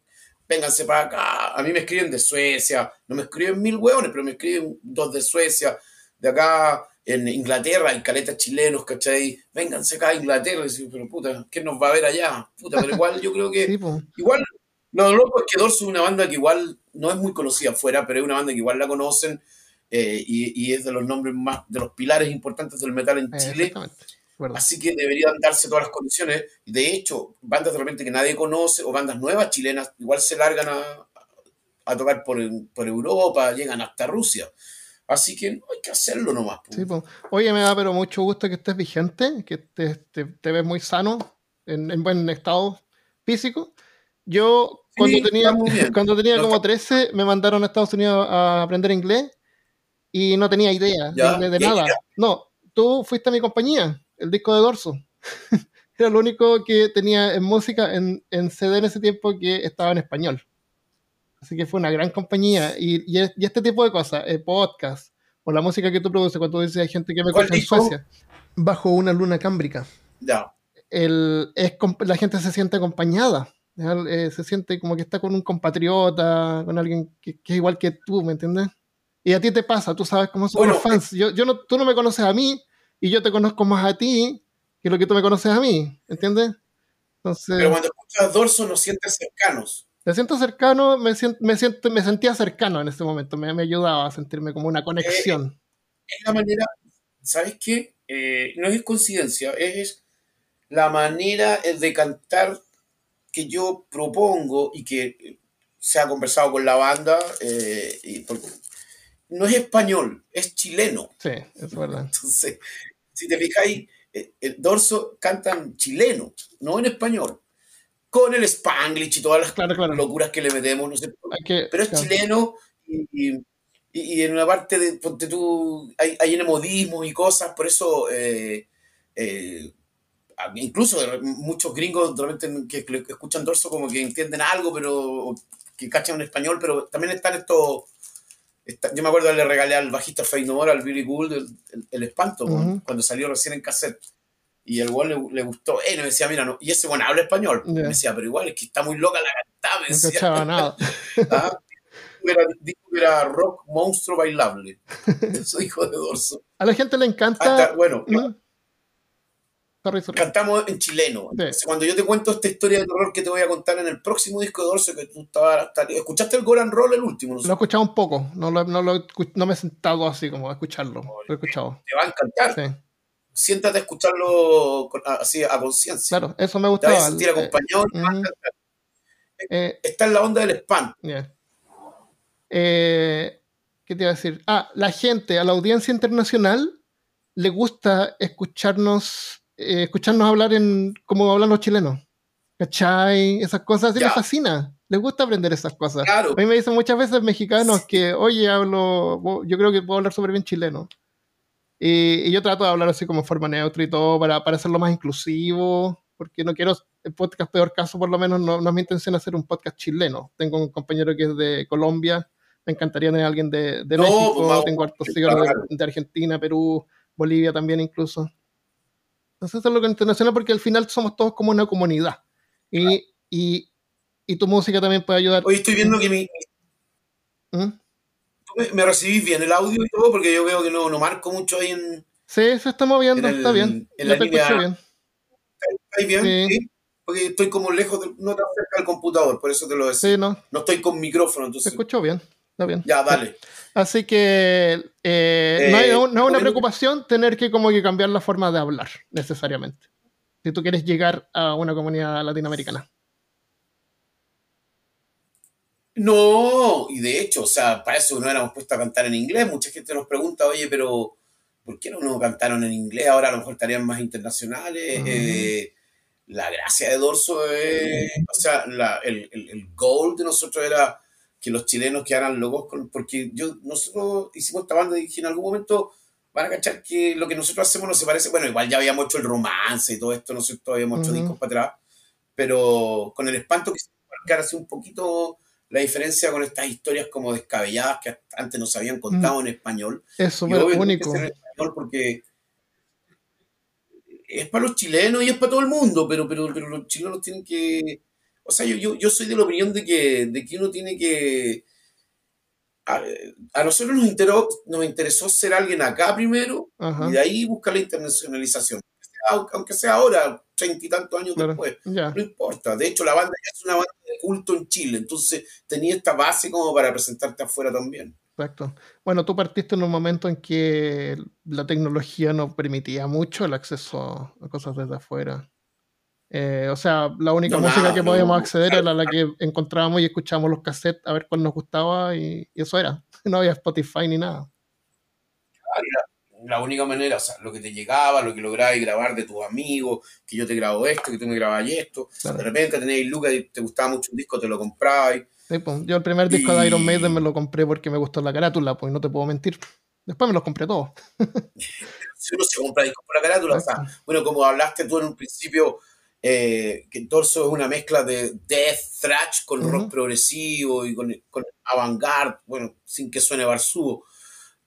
vénganse para acá. A mí me escriben de Suecia, no me escriben mil hueones, pero me escriben dos de Suecia, de acá. En Inglaterra hay caletas chilenos, ¿cachai? Vénganse acá a Inglaterra. Y pero puta, ¿qué nos va a ver allá? Puta, pero igual yo creo que. igual lo loco es que Dorso es una banda que igual no es muy conocida afuera, pero es una banda que igual la conocen eh, y, es de los nombres más, de los pilares importantes del metal en Chile. Así que deberían darse todas las condiciones. De hecho, bandas de repente que nadie conoce o bandas nuevas chilenas igual se largan a, tocar por, por, Europa, llegan hasta Rusia. Así que no hay que hacerlo nomás. Oye, me da pero mucho gusto que estés vigente, que te, te, ves muy sano, en, en buen estado físico. Yo cuando tenía, cuando tenía como 13 me mandaron a Estados Unidos a aprender inglés y no tenía idea de, nada. No, tú fuiste a mi compañía, el disco de Dorso. Era lo único que tenía en música en, en, CD en ese tiempo que estaba en español. Así que fue una gran compañía. Y, y, este tipo de cosas, el podcast, o la música que tú produces cuando dices hay gente que me escucha en Suecia, bajo una luna cámbrica. El, es, la gente se siente acompañada eh, se siente como que está con un compatriota, con alguien que, es igual que tú, ¿me entiendes? Y a ti te pasa, tú sabes cómo son los fans. Yo, yo no, tú no me conoces a mí y yo te conozco más a ti que lo que tú me conoces a mí, ¿entiendes? Entonces, Pero cuando escuchas Dorso nos sientes cercanos. Me siento cercano, me, siento, me, siento, me sentía cercano en este momento, me, me ayudaba a sentirme como una conexión. Eh, es la manera, ¿sabes qué? Eh, no es coincidencia, es la manera de cantar que yo propongo y que se ha conversado con la banda, eh, no es español, es chileno. Sí, es verdad. Entonces, si te fijáis, eh, el dorso cantan chileno, no en español. Con el spanglish y todas las locuras que le metemos, no sé. pero es chileno y, en una parte de, ponte tú, hay, hay modismos y cosas, por eso eh, incluso muchos gringos que, escuchan dorso como que entienden algo, pero que cachan un español, pero también están estos... yo me acuerdo le regalé al bajista Fey al Billy Gould, el, espanto, cuando salió recién en cassette. Y el igual le, gustó, eh, me decía, mira, no, y ese bueno habla español. Me decía, pero igual es que está muy loca la cantada, me decía. No nada. ¿Ah? Dijo que era rock monstruo bailable. Eso hijo de dorso. A la gente le encanta. bueno, Cantamos en chileno. Cuando yo te cuento esta historia de terror que te voy a contar en el próximo disco de Dorso, que tú estabas. ¿Escuchaste el Goran Roll, el último? Lo he escuchado un poco. No, lo, no, no, me he sentado así como a escucharlo. lo he escuchado. Te va a encantar. Siéntate a escucharlo así a conciencia. Claro, eso me gustaba. Te vas a sentir acompañado. Eh, Está en la onda del spam. Eh, ¿Qué te iba a decir? Ah, la gente, a la audiencia internacional, le gusta escucharnos eh, escucharnos hablar en como hablan los chilenos. ¿Cachai? Esas cosas, sí les fascina. Les gusta aprender esas cosas. A mí me dicen muchas veces mexicanos que, oye, hablo, yo creo que puedo hablar súper bien chileno. Y, yo trato de hablar así como forma neutra y todo para, para hacerlo más inclusivo, porque no quiero, el podcast peor caso por lo menos, no, no es mi intención hacer un podcast chileno. Tengo un compañero que es de Colombia, me encantaría tener a alguien de, de México, pues, tengo hartos de Argentina, Perú, Bolivia también incluso. Entonces es lo que internacional porque al final somos todos como una comunidad. Y, y, y tu música también puede ayudar. Hoy estoy viendo que mi... ¿Mm? me, recibís bien el audio y todo porque yo veo que no, no marco mucho ahí en, Sí, se está moviendo, está bien. En la te línea... bien. ¿Estáis bien? Sí. Porque estoy como lejos, de, no tan cerca del computador, por eso te lo decía. Sí, no. No estoy con micrófono, entonces. Te escucho bien, está bien. Ya, dale. Así que eh, no, es una preocupación tener que como que cambiar la forma de hablar, necesariamente. Si tú quieres llegar a una comunidad latinoamericana. No, y de hecho, o sea, para eso no éramos puestos a cantar en inglés. Mucha gente nos pregunta, oye, pero ¿por qué no nos cantaron en inglés? Ahora a lo mejor estarían más internacionales. Eh, la gracia de Dorso es, o sea, el, el, goal de nosotros era que los chilenos quedaran locos, porque yo, nosotros hicimos esta banda y dije en algún momento van a cachar que lo que nosotros hacemos no se parece, bueno, igual ya habíamos hecho el romance y todo esto, nosotros habíamos hecho discos para atrás, pero con el espanto que se marcar así un poquito la diferencia con estas historias como descabelladas que antes nos habían contado en español. Es súper único. porque es para los chilenos y es para todo el mundo, pero, pero, pero los chilenos tienen que... O sea, yo, yo, soy de la opinión de que, de que uno tiene que... A, nosotros nos interesó, nos interesó ser alguien acá primero y de ahí buscar la internacionalización. Aunque sea ahora, treinta y tantos años después, no importa. De hecho, la banda ya es una banda de culto en Chile, entonces tenía esta base como para presentarte afuera también. Exacto. Bueno, tú partiste en un momento en que la tecnología no permitía mucho el acceso a cosas desde afuera. Eh, o sea, la única música que podíamos acceder era la que encontrábamos y escuchábamos los cassettes a ver cuál nos gustaba y, eso era. No había Spotify ni nada. la, única manera, o sea, lo que te llegaba, lo que lograbas grabar de tus amigos, que yo te grabo esto, que tú me grabas esto. De repente tenéis Lucas y te gustaba mucho un disco, te lo comprabas pues, yo el primer disco de Iron Maiden me lo compré porque me gustó la carátula, pues no te puedo mentir. Después me los compré todos. si uno se compra discos por la carátula, o sea, bueno, como hablaste tú en un principio, eh, que Torso es una mezcla de death, thrash con rock progresivo y con, con avant-garde, bueno, sin que suene barzudo.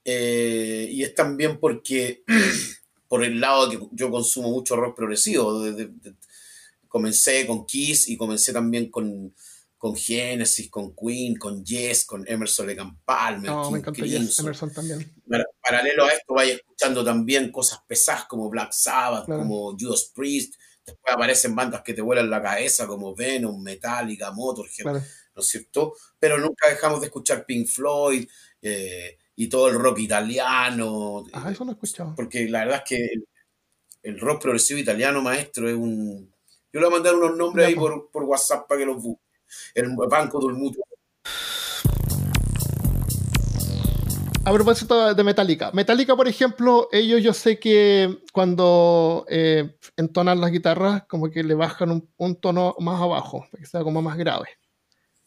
Eh, y es también porque, por el lado que yo consumo mucho rock progresivo, comencé con Kiss y comencé también con con Genesis, con Queen, con Yes, con Emerson de Palmer, no, me encanta Emerson también. Paralelo a esto, vaya escuchando también cosas pesadas como Black Sabbath, como Judas Priest. Después aparecen bandas que te vuelan la cabeza como Venom, Metallica, Motorhead, ¿no es cierto? Pero nunca dejamos de escuchar Pink Floyd eh, y todo el rock italiano. Ah, eso no he escuchado. Porque la verdad es que el, rock progresivo italiano, maestro, es un... Yo le voy a mandar unos nombres ahí por, por WhatsApp para que los busquen el banco del mutuo. A propósito de Metallica. Metallica, por ejemplo, ellos yo sé que cuando eh, entonan las guitarras, como que le bajan un, tono más abajo, para que sea como más grave.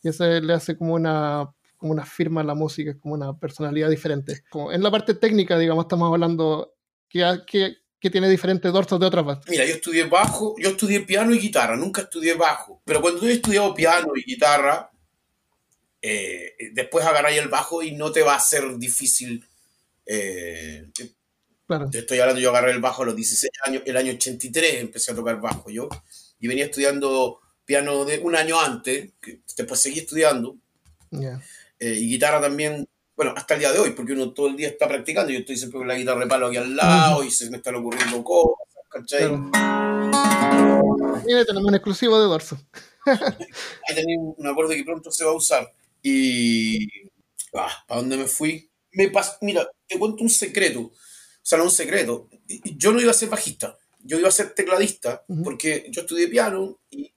Y eso le hace como una, como una firma a la música, es como una personalidad diferente. Como en la parte técnica, digamos, estamos hablando que, que que tiene diferentes dorsos de otras bandas? Mira, yo estudié bajo, yo estudié piano y guitarra, nunca estudié bajo. Pero cuando tú he estudiado piano y guitarra, eh, después agarráis el bajo y no te va a ser difícil. Eh, claro. Te estoy hablando, yo agarré el bajo a los 16 años, el año 83 empecé a tocar bajo yo, y venía estudiando piano de un año antes, que después seguí estudiando, eh, y guitarra también bueno, hasta el día de hoy, porque uno todo el día está practicando, yo estoy siempre con la guitarra de palo aquí al lado y se me están ocurriendo cosas, ¿cachai? Mira, tenemos un exclusivo de dorso. Tenía un acorde que pronto se va a usar. Y. Ah, ¿Para dónde me fui? Me Mira, te cuento un secreto. O sea, no un secreto. Yo no iba a ser bajista. Yo iba a ser tecladista, porque yo estudié piano y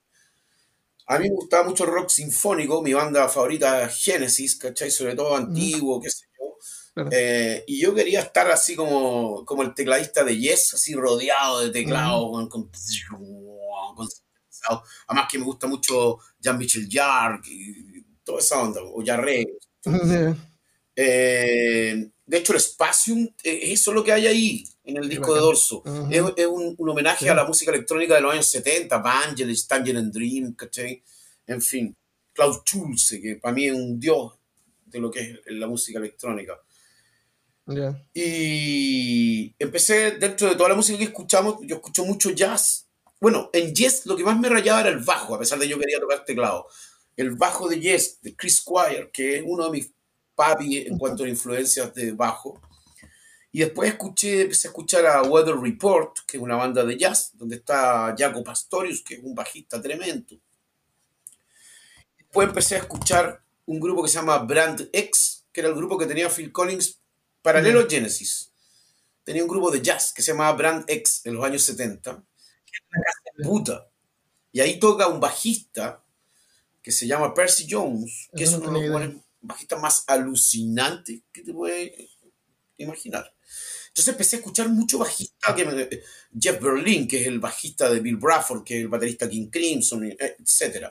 a mí me gustaba mucho el rock sinfónico, mi banda favorita es Genesis, ¿cachai? Sobre todo antiguo, qué sé yo. Eh, y yo quería estar así como, como el tecladista de Yes, así rodeado de teclado, con, Además que me gusta mucho Jean-Michel Jarre y toda esa onda, o Jarre. Eh, de hecho, el Spatium, eh, eso es lo que hay ahí en el disco de Dorso. es, un, homenaje a la música electrónica de los años 70, Vangelis, Tangerine Dream, ¿cachai? En fin, Klaus Schulze, que para mí es un dios de lo que es la música electrónica. Y empecé, dentro de toda la música que escuchamos, yo escucho mucho jazz. Bueno, en jazz lo que más me rayaba era el bajo, a pesar de que yo quería tocar teclado. El bajo de jazz de Chris Squire, que es uno de mis papi en cuanto a influencias de bajo. Y después escuché, empecé a escuchar a Weather Report, que es una banda de jazz, donde está Jaco Pastorius, que es un bajista tremendo. Después empecé a escuchar un grupo que se llama Brand X, que era el grupo que tenía Phil Collins paralelo a Genesis. Tenía un grupo de jazz que se llamaba Brand X en los años 70, que una casa de puta. Y ahí toca un bajista que se llama Percy Jones, que es uno de los bajistas más alucinantes que te puedes imaginar. Entonces empecé a escuchar mucho bajista, que Jeff Berlin, que es el bajista de Bill Bradford, que es el baterista King Crimson, etc.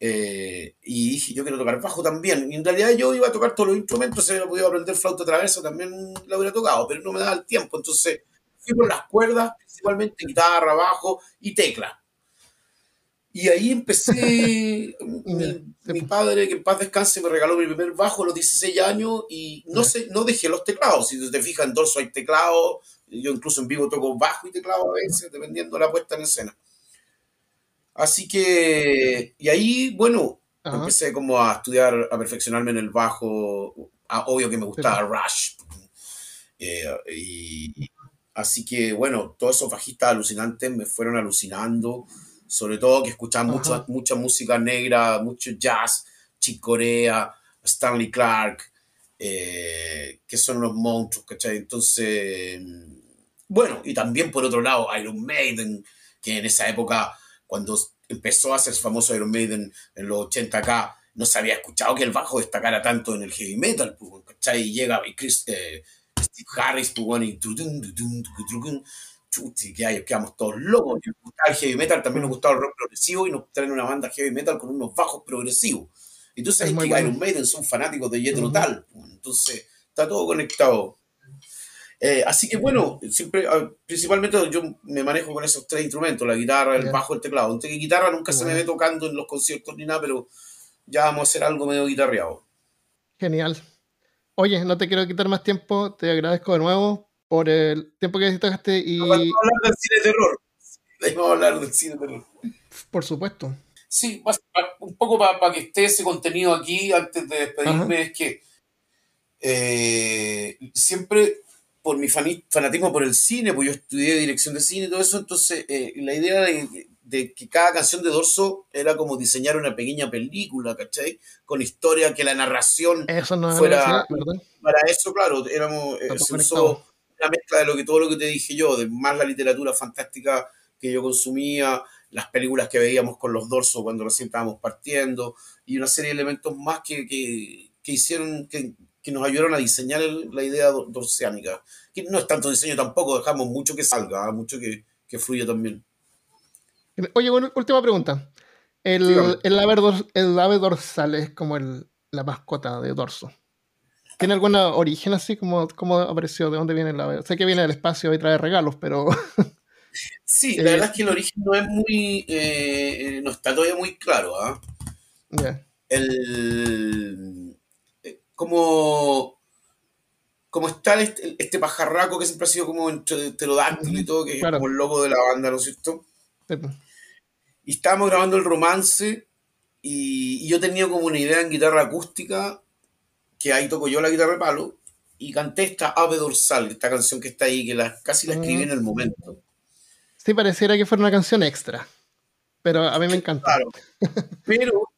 Eh, y dije, yo quiero tocar bajo también. Y en realidad yo iba a tocar todos los instrumentos, se hubiera podido aprender flauta traversa, también lo hubiera tocado, pero no me daba el tiempo. Entonces fui por las cuerdas, principalmente guitarra, bajo y tecla. Y ahí empecé, mi, padre, que en paz descanse, me regaló mi primer bajo a los 16 años y no, sé, no dejé los teclados. Si te fijas, en dorso hay teclado, yo incluso en vivo toco bajo y teclado a veces, dependiendo de la puesta en escena. Así que, y ahí, bueno, empecé como a estudiar, a perfeccionarme en el bajo. Ah, obvio que me gustaba Rush. Eh, y, así que, bueno, todos esos bajistas alucinantes me fueron alucinando sobre todo que escuchaban mucha, mucha música negra, mucho jazz, Chick Corea, Stanley Clark, eh, que son unos monstruos, ¿cachai? Entonces, bueno, y también por otro lado, Iron Maiden, que en esa época, cuando empezó a ser famoso Iron Maiden en los 80 acá, no se había escuchado que el bajo destacara tanto en el heavy metal, pues, ¿cachai? Y llega Chris, eh, Steve Harris, pues, y chuti, que quedamos todos locos. Nos gustaba el heavy metal, también nos gustaba el rock progresivo y nos traen una banda heavy metal con unos bajos progresivos. Entonces hay que Iron Maiden son fanáticos de Jethro Tull, entonces está todo conectado. Eh, así que bueno, siempre, ah, principalmente yo me manejo con esos tres instrumentos, la guitarra, el bajo, el teclado. Entonces, guitarra nunca se me ve tocando en los conciertos ni nada, pero ya vamos a hacer algo medio guitarreado. Genial. Oye, no te quiero quitar más tiempo, te agradezco de nuevo por el tiempo que tocaste y... Vamos a hablar del cine terror. Vamos a hablar del cine terror. Por supuesto. Sí, un poco para que esté ese contenido aquí antes de despedirme, es que eh, siempre por mi fanatismo por el cine, pues yo estudié dirección de cine y todo eso, entonces eh, la idea de, que cada canción de Dorso era como diseñar una pequeña película, ¿cachai? Con historia, que la narración fuera... para eso, claro, éramos, eh, una mezcla de lo que todo lo que te dije yo, de más la literatura fantástica que yo consumía, las películas que veíamos con los dorsos cuando recién estábamos partiendo, y una serie de elementos más que, que, hicieron, que, que, nos ayudaron a diseñar la idea dorsiánica. Que no es tanto diseño tampoco, dejamos mucho que salga, ¿ah? mucho que, que fluya también. Oye, bueno, última pregunta. El, el, ave, el ave dorsal es como el, la mascota de dorso. ¿Tiene algún origen así? ¿Cómo, ¿Cómo apareció? ¿De dónde viene la Sé que viene del espacio y trae regalos, pero... sí, la verdad es que el origen no es muy... Eh, no está todavía muy claro. ¿ah? El... Eh, como... Como está este, este, pajarraco que siempre ha sido como entre pterodáctilo y todo, que es como el logo de la banda, ¿no es cierto? Pues. Y estábamos grabando el romance y, y yo tenía como una idea en guitarra acústica que ahí toco yo la guitarra de palo y canté esta Ave Dorsal, esta canción que está ahí, que la, casi la escribí en el momento. Sí, pareciera que fuera una canción extra, pero a mí me encanta. Claro, pero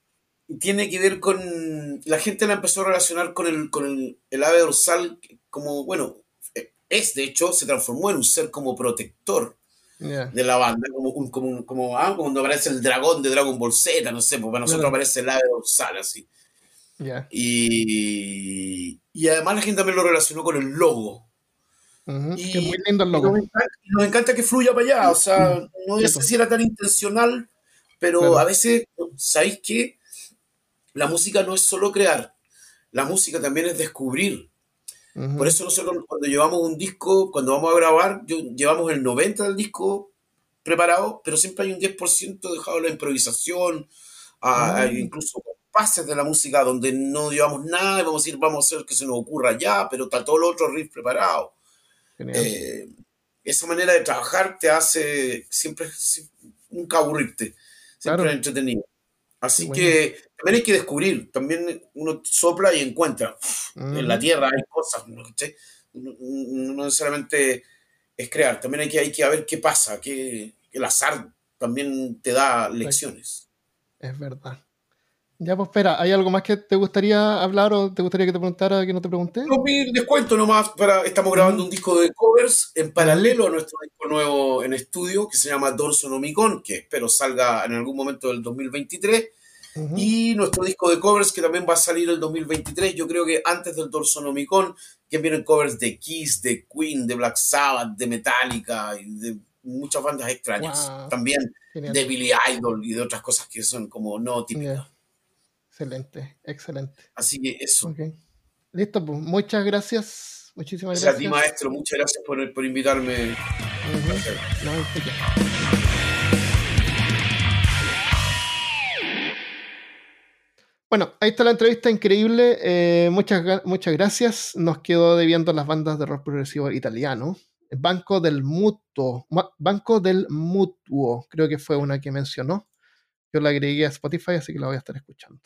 tiene que ver con... La gente la empezó a relacionar con el, con el, ave dorsal como, bueno, es de hecho, se transformó en un ser como protector de la banda, como, como, como, ah, cuando aparece el dragón de Dragon Ball Z, no sé, pues para nosotros aparece el ave dorsal así. Y, y, además la gente también lo relacionó con el logo. y, muy lindo el logo. Nos encanta, que fluya para allá. O sea, no sé si era tan intencional, pero a veces, ¿sabéis qué? La música no es solo crear, la música también es descubrir. Por eso nosotros cuando llevamos un disco, cuando vamos a grabar, llevamos el 90% del disco preparado, pero siempre hay un 10% dejado a la improvisación, a, incluso pases de la música donde no llevamos nada y vamos a decir, vamos a hacer que se nos ocurra ya, pero está todo lo otro riff preparado. Eh, esa manera de trabajar te hace siempre, nunca aburrirte, siempre entretenido. Así que también hay que descubrir, también uno sopla y encuentra. En la tierra hay cosas, ¿no? no, necesariamente es crear, también hay que, hay que ver qué pasa, que el azar también te da lecciones. Es verdad. Ya, pues espera, ¿hay algo más que te gustaría hablar o te gustaría que te preguntara que no te pregunté? No, mi descuento nomás, para, estamos grabando un disco de covers en paralelo a nuestro disco nuevo en estudio que se llama Dorso Nomicon, que espero salga en algún momento del 2023. Y nuestro disco de covers que también va a salir el 2023, yo creo que antes del Dorso Nomicon, que vienen covers de Kiss, de Queen, de Black Sabbath, de Metallica y de muchas bandas extrañas. También de Billy Idol y de otras cosas que son como no típicas. Excelente, excelente. Así que eso. Listo, pues muchas gracias. Muchísimas gracias. a ti, maestro, muchas gracias por, por invitarme. bueno, ahí está la entrevista increíble. Eh, muchas, muchas gracias. Nos quedó debiendo las bandas de rock progresivo italiano. Banco del Mutuo. Banco del Mutuo, creo que fue una que mencionó. Yo la agregué a Spotify, así que la voy a estar escuchando.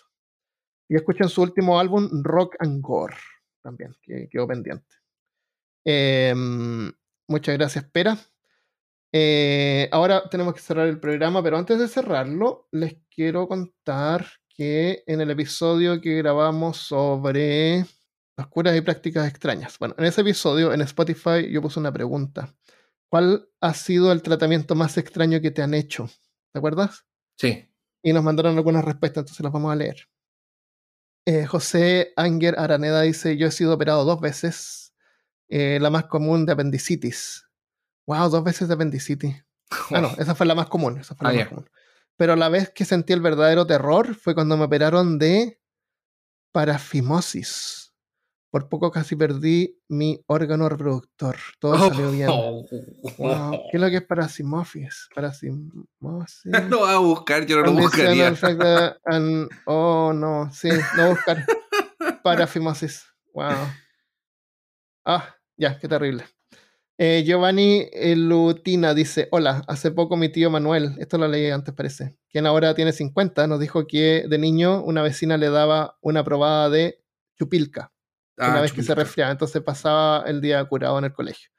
Y escuchen su último álbum, Rock and Gore, también, que quedó pendiente. Em, muchas gracias, Pera. Eh, ahora tenemos que cerrar el programa, pero antes de cerrarlo, les quiero contar que en el episodio que grabamos sobre las curas y prácticas extrañas, bueno, en ese episodio en Spotify yo puse una pregunta. ¿Cuál ha sido el tratamiento más extraño que te han hecho? ¿Te acuerdas? Sí. Y nos mandaron algunas respuestas, entonces las vamos a leer. Eh, José Anger Araneda dice, yo he sido operado dos veces, eh, la más común de apendicitis. Wow, dos veces de apendicitis. Ah, no, esa fue la más común, esa fue la ah, más común. Pero la vez que sentí el verdadero terror fue cuando me operaron de parafimosis. Por poco casi perdí mi órgano reproductor. Todo oh, salió bien. Wow. ¿Qué es lo que es parasimosis? Parasimosis. Lo voy a buscar, yo no lo buscaría. oh, no, sí, no buscar. Parafimosis. Wow. Ah, ya, qué terrible. Eh, Giovanni Lutina dice: Hola, hace poco mi tío Manuel, esto lo leí antes parece, quien ahora tiene 50, nos dijo que de niño una vecina le daba una probada de chupilca una ah, vez que se resfriaba, entonces pasaba el día curado en el colegio.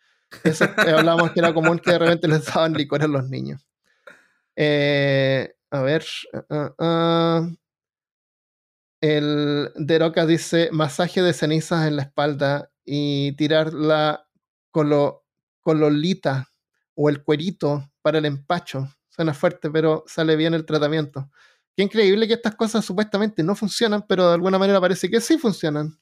Eso eh, hablábamos que era común que de repente les daban licor a los niños. Eh, a ver. Uh, uh, el Deroca dice masaje de cenizas en la espalda y tirar la colo, cololita o el cuerito para el empacho. Suena fuerte, pero sale bien el tratamiento. Qué increíble que estas cosas supuestamente no funcionan, pero de alguna manera parece que sí funcionan.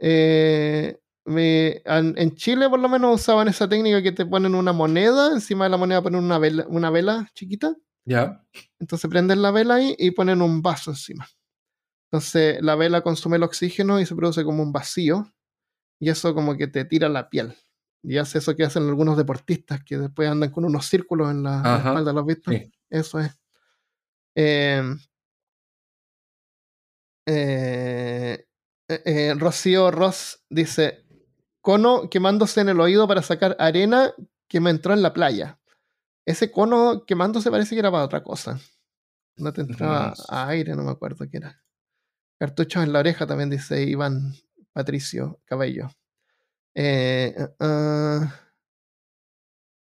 Eh, en Chile por lo menos usaban esa técnica que te ponen una moneda, encima de la moneda ponen una vela, una vela chiquita. Ya. Entonces prenden la vela ahí y ponen un vaso encima. Entonces la vela consume el oxígeno y se produce como un vacío. Y eso como que te tira la piel. Y hace eso que hacen algunos deportistas que después andan con unos círculos en la, espalda, ¿lo has visto? Eso es. eh, eh eh, eh, Rocío Ross dice: Cono quemándose en el oído para sacar arena que me entró en la playa. Ese cono quemándose parece que era para otra cosa. No te entraba aire, no me acuerdo qué era. Cartuchos en la oreja también dice Iván Patricio Cabello. Eh, ah,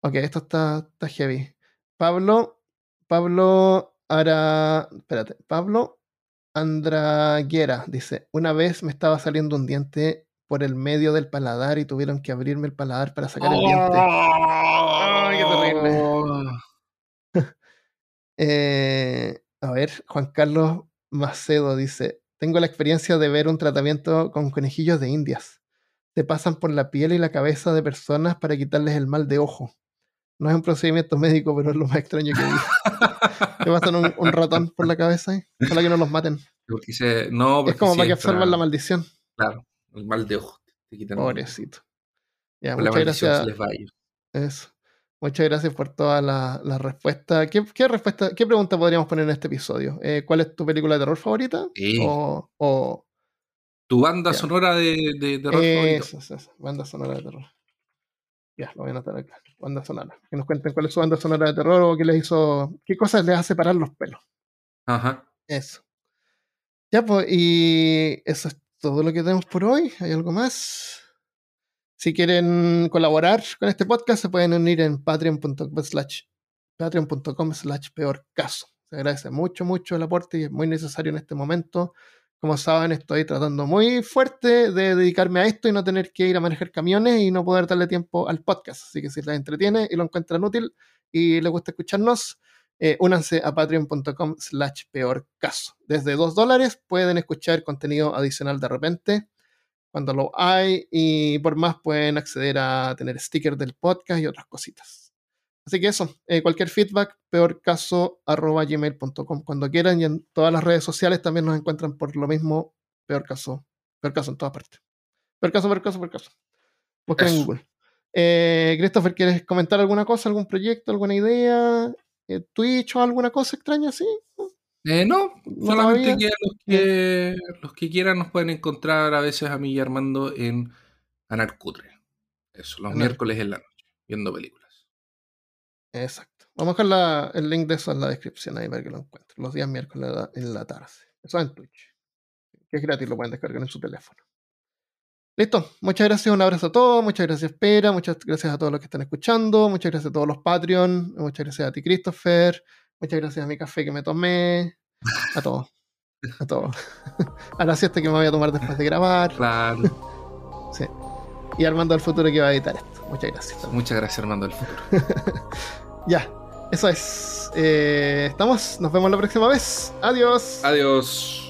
ok, esto está, está heavy. Pablo, Pablo Ara, espérate, Pablo Andraguera dice, una vez me estaba saliendo un diente por el medio del paladar y tuvieron que abrirme el paladar para sacar el diente. ¡Ay, qué terrible! Eh, a ver, Juan Carlos Macedo dice, tengo la experiencia de ver un tratamiento con conejillos de indias. Se pasan por la piel y la cabeza de personas para quitarles el mal de ojo. No es un procedimiento médico, pero es lo más extraño que vi. Te pasan un, un, ratón por la cabeza y ojalá que no los maten. no, es como para que absorban la maldición. Claro, el mal de ojo. Pobrecito. Ya, muchas gracias. Eso. Muchas gracias por todas las la respuestas. ¿Qué, ¿Qué, respuesta, ¿Qué pregunta podríamos poner en este episodio? Eh, ¿Cuál es tu película de terror favorita? O, o, ¿Tu banda sonora de, de, terror favorita? Eso, eso, banda sonora de terror. Ya, lo voy a anotar acá. Banda sonora. Que nos cuenten cuál es su banda sonora de terror o qué les hizo. qué cosas les hace parar los pelos. Ajá. Eso. Ya, pues, y eso es todo lo que tenemos por hoy. ¿Hay algo más? Si quieren colaborar con este podcast, se pueden unir en patreon.com slash patreon.com slash peor caso. Se agradece mucho, mucho el aporte y es muy necesario en este momento. Como saben, estoy tratando muy fuerte de dedicarme a esto y no tener que ir a manejar camiones y no poder darle tiempo al podcast. Así que si les entretiene y lo encuentran útil y les gusta escucharnos, eh, únanse a patreon.com slash peor caso. Desde dos dólares pueden escuchar contenido adicional de repente cuando lo hay y por más pueden acceder a tener stickers del podcast y otras cositas. Así que eso, eh, cualquier feedback, peorcaso.gmail.com cuando quieran y en todas las redes sociales también nos encuentran por lo mismo, peor caso, peor caso en todas partes. Peor caso, peor caso, peor caso. Busquen en Google. Eh, Christopher, ¿quieres comentar alguna cosa, algún proyecto, alguna idea? Eh, ¿Twitch o alguna cosa extraña así? Eh, no, solamente que los, que los que quieran nos pueden encontrar a veces a mí y Armando en Anarcutre. Eso, los miércoles en la noche, viendo películas. Exacto. Vamos a dejar el link de eso en la descripción ahí para que lo encuentren. Los días miércoles en la tarde. Eso en Twitch. Que es gratis, lo pueden descargar en su teléfono. Listo. Muchas gracias, un abrazo a todos. Muchas gracias, Pera. Muchas gracias a todos los que están escuchando. Muchas gracias a todos los Patreon. Muchas gracias a ti, Christopher. Muchas gracias a mi café que me tomé. A todos. A todos. a la siesta que me voy a tomar después de grabar. Claro. sí. Y Armando del Futuro que va a editar esto. Muchas gracias. Muchas gracias, Armando del Futuro. ya, eso es. Eh, estamos. Nos vemos la próxima vez. Adiós. Adiós.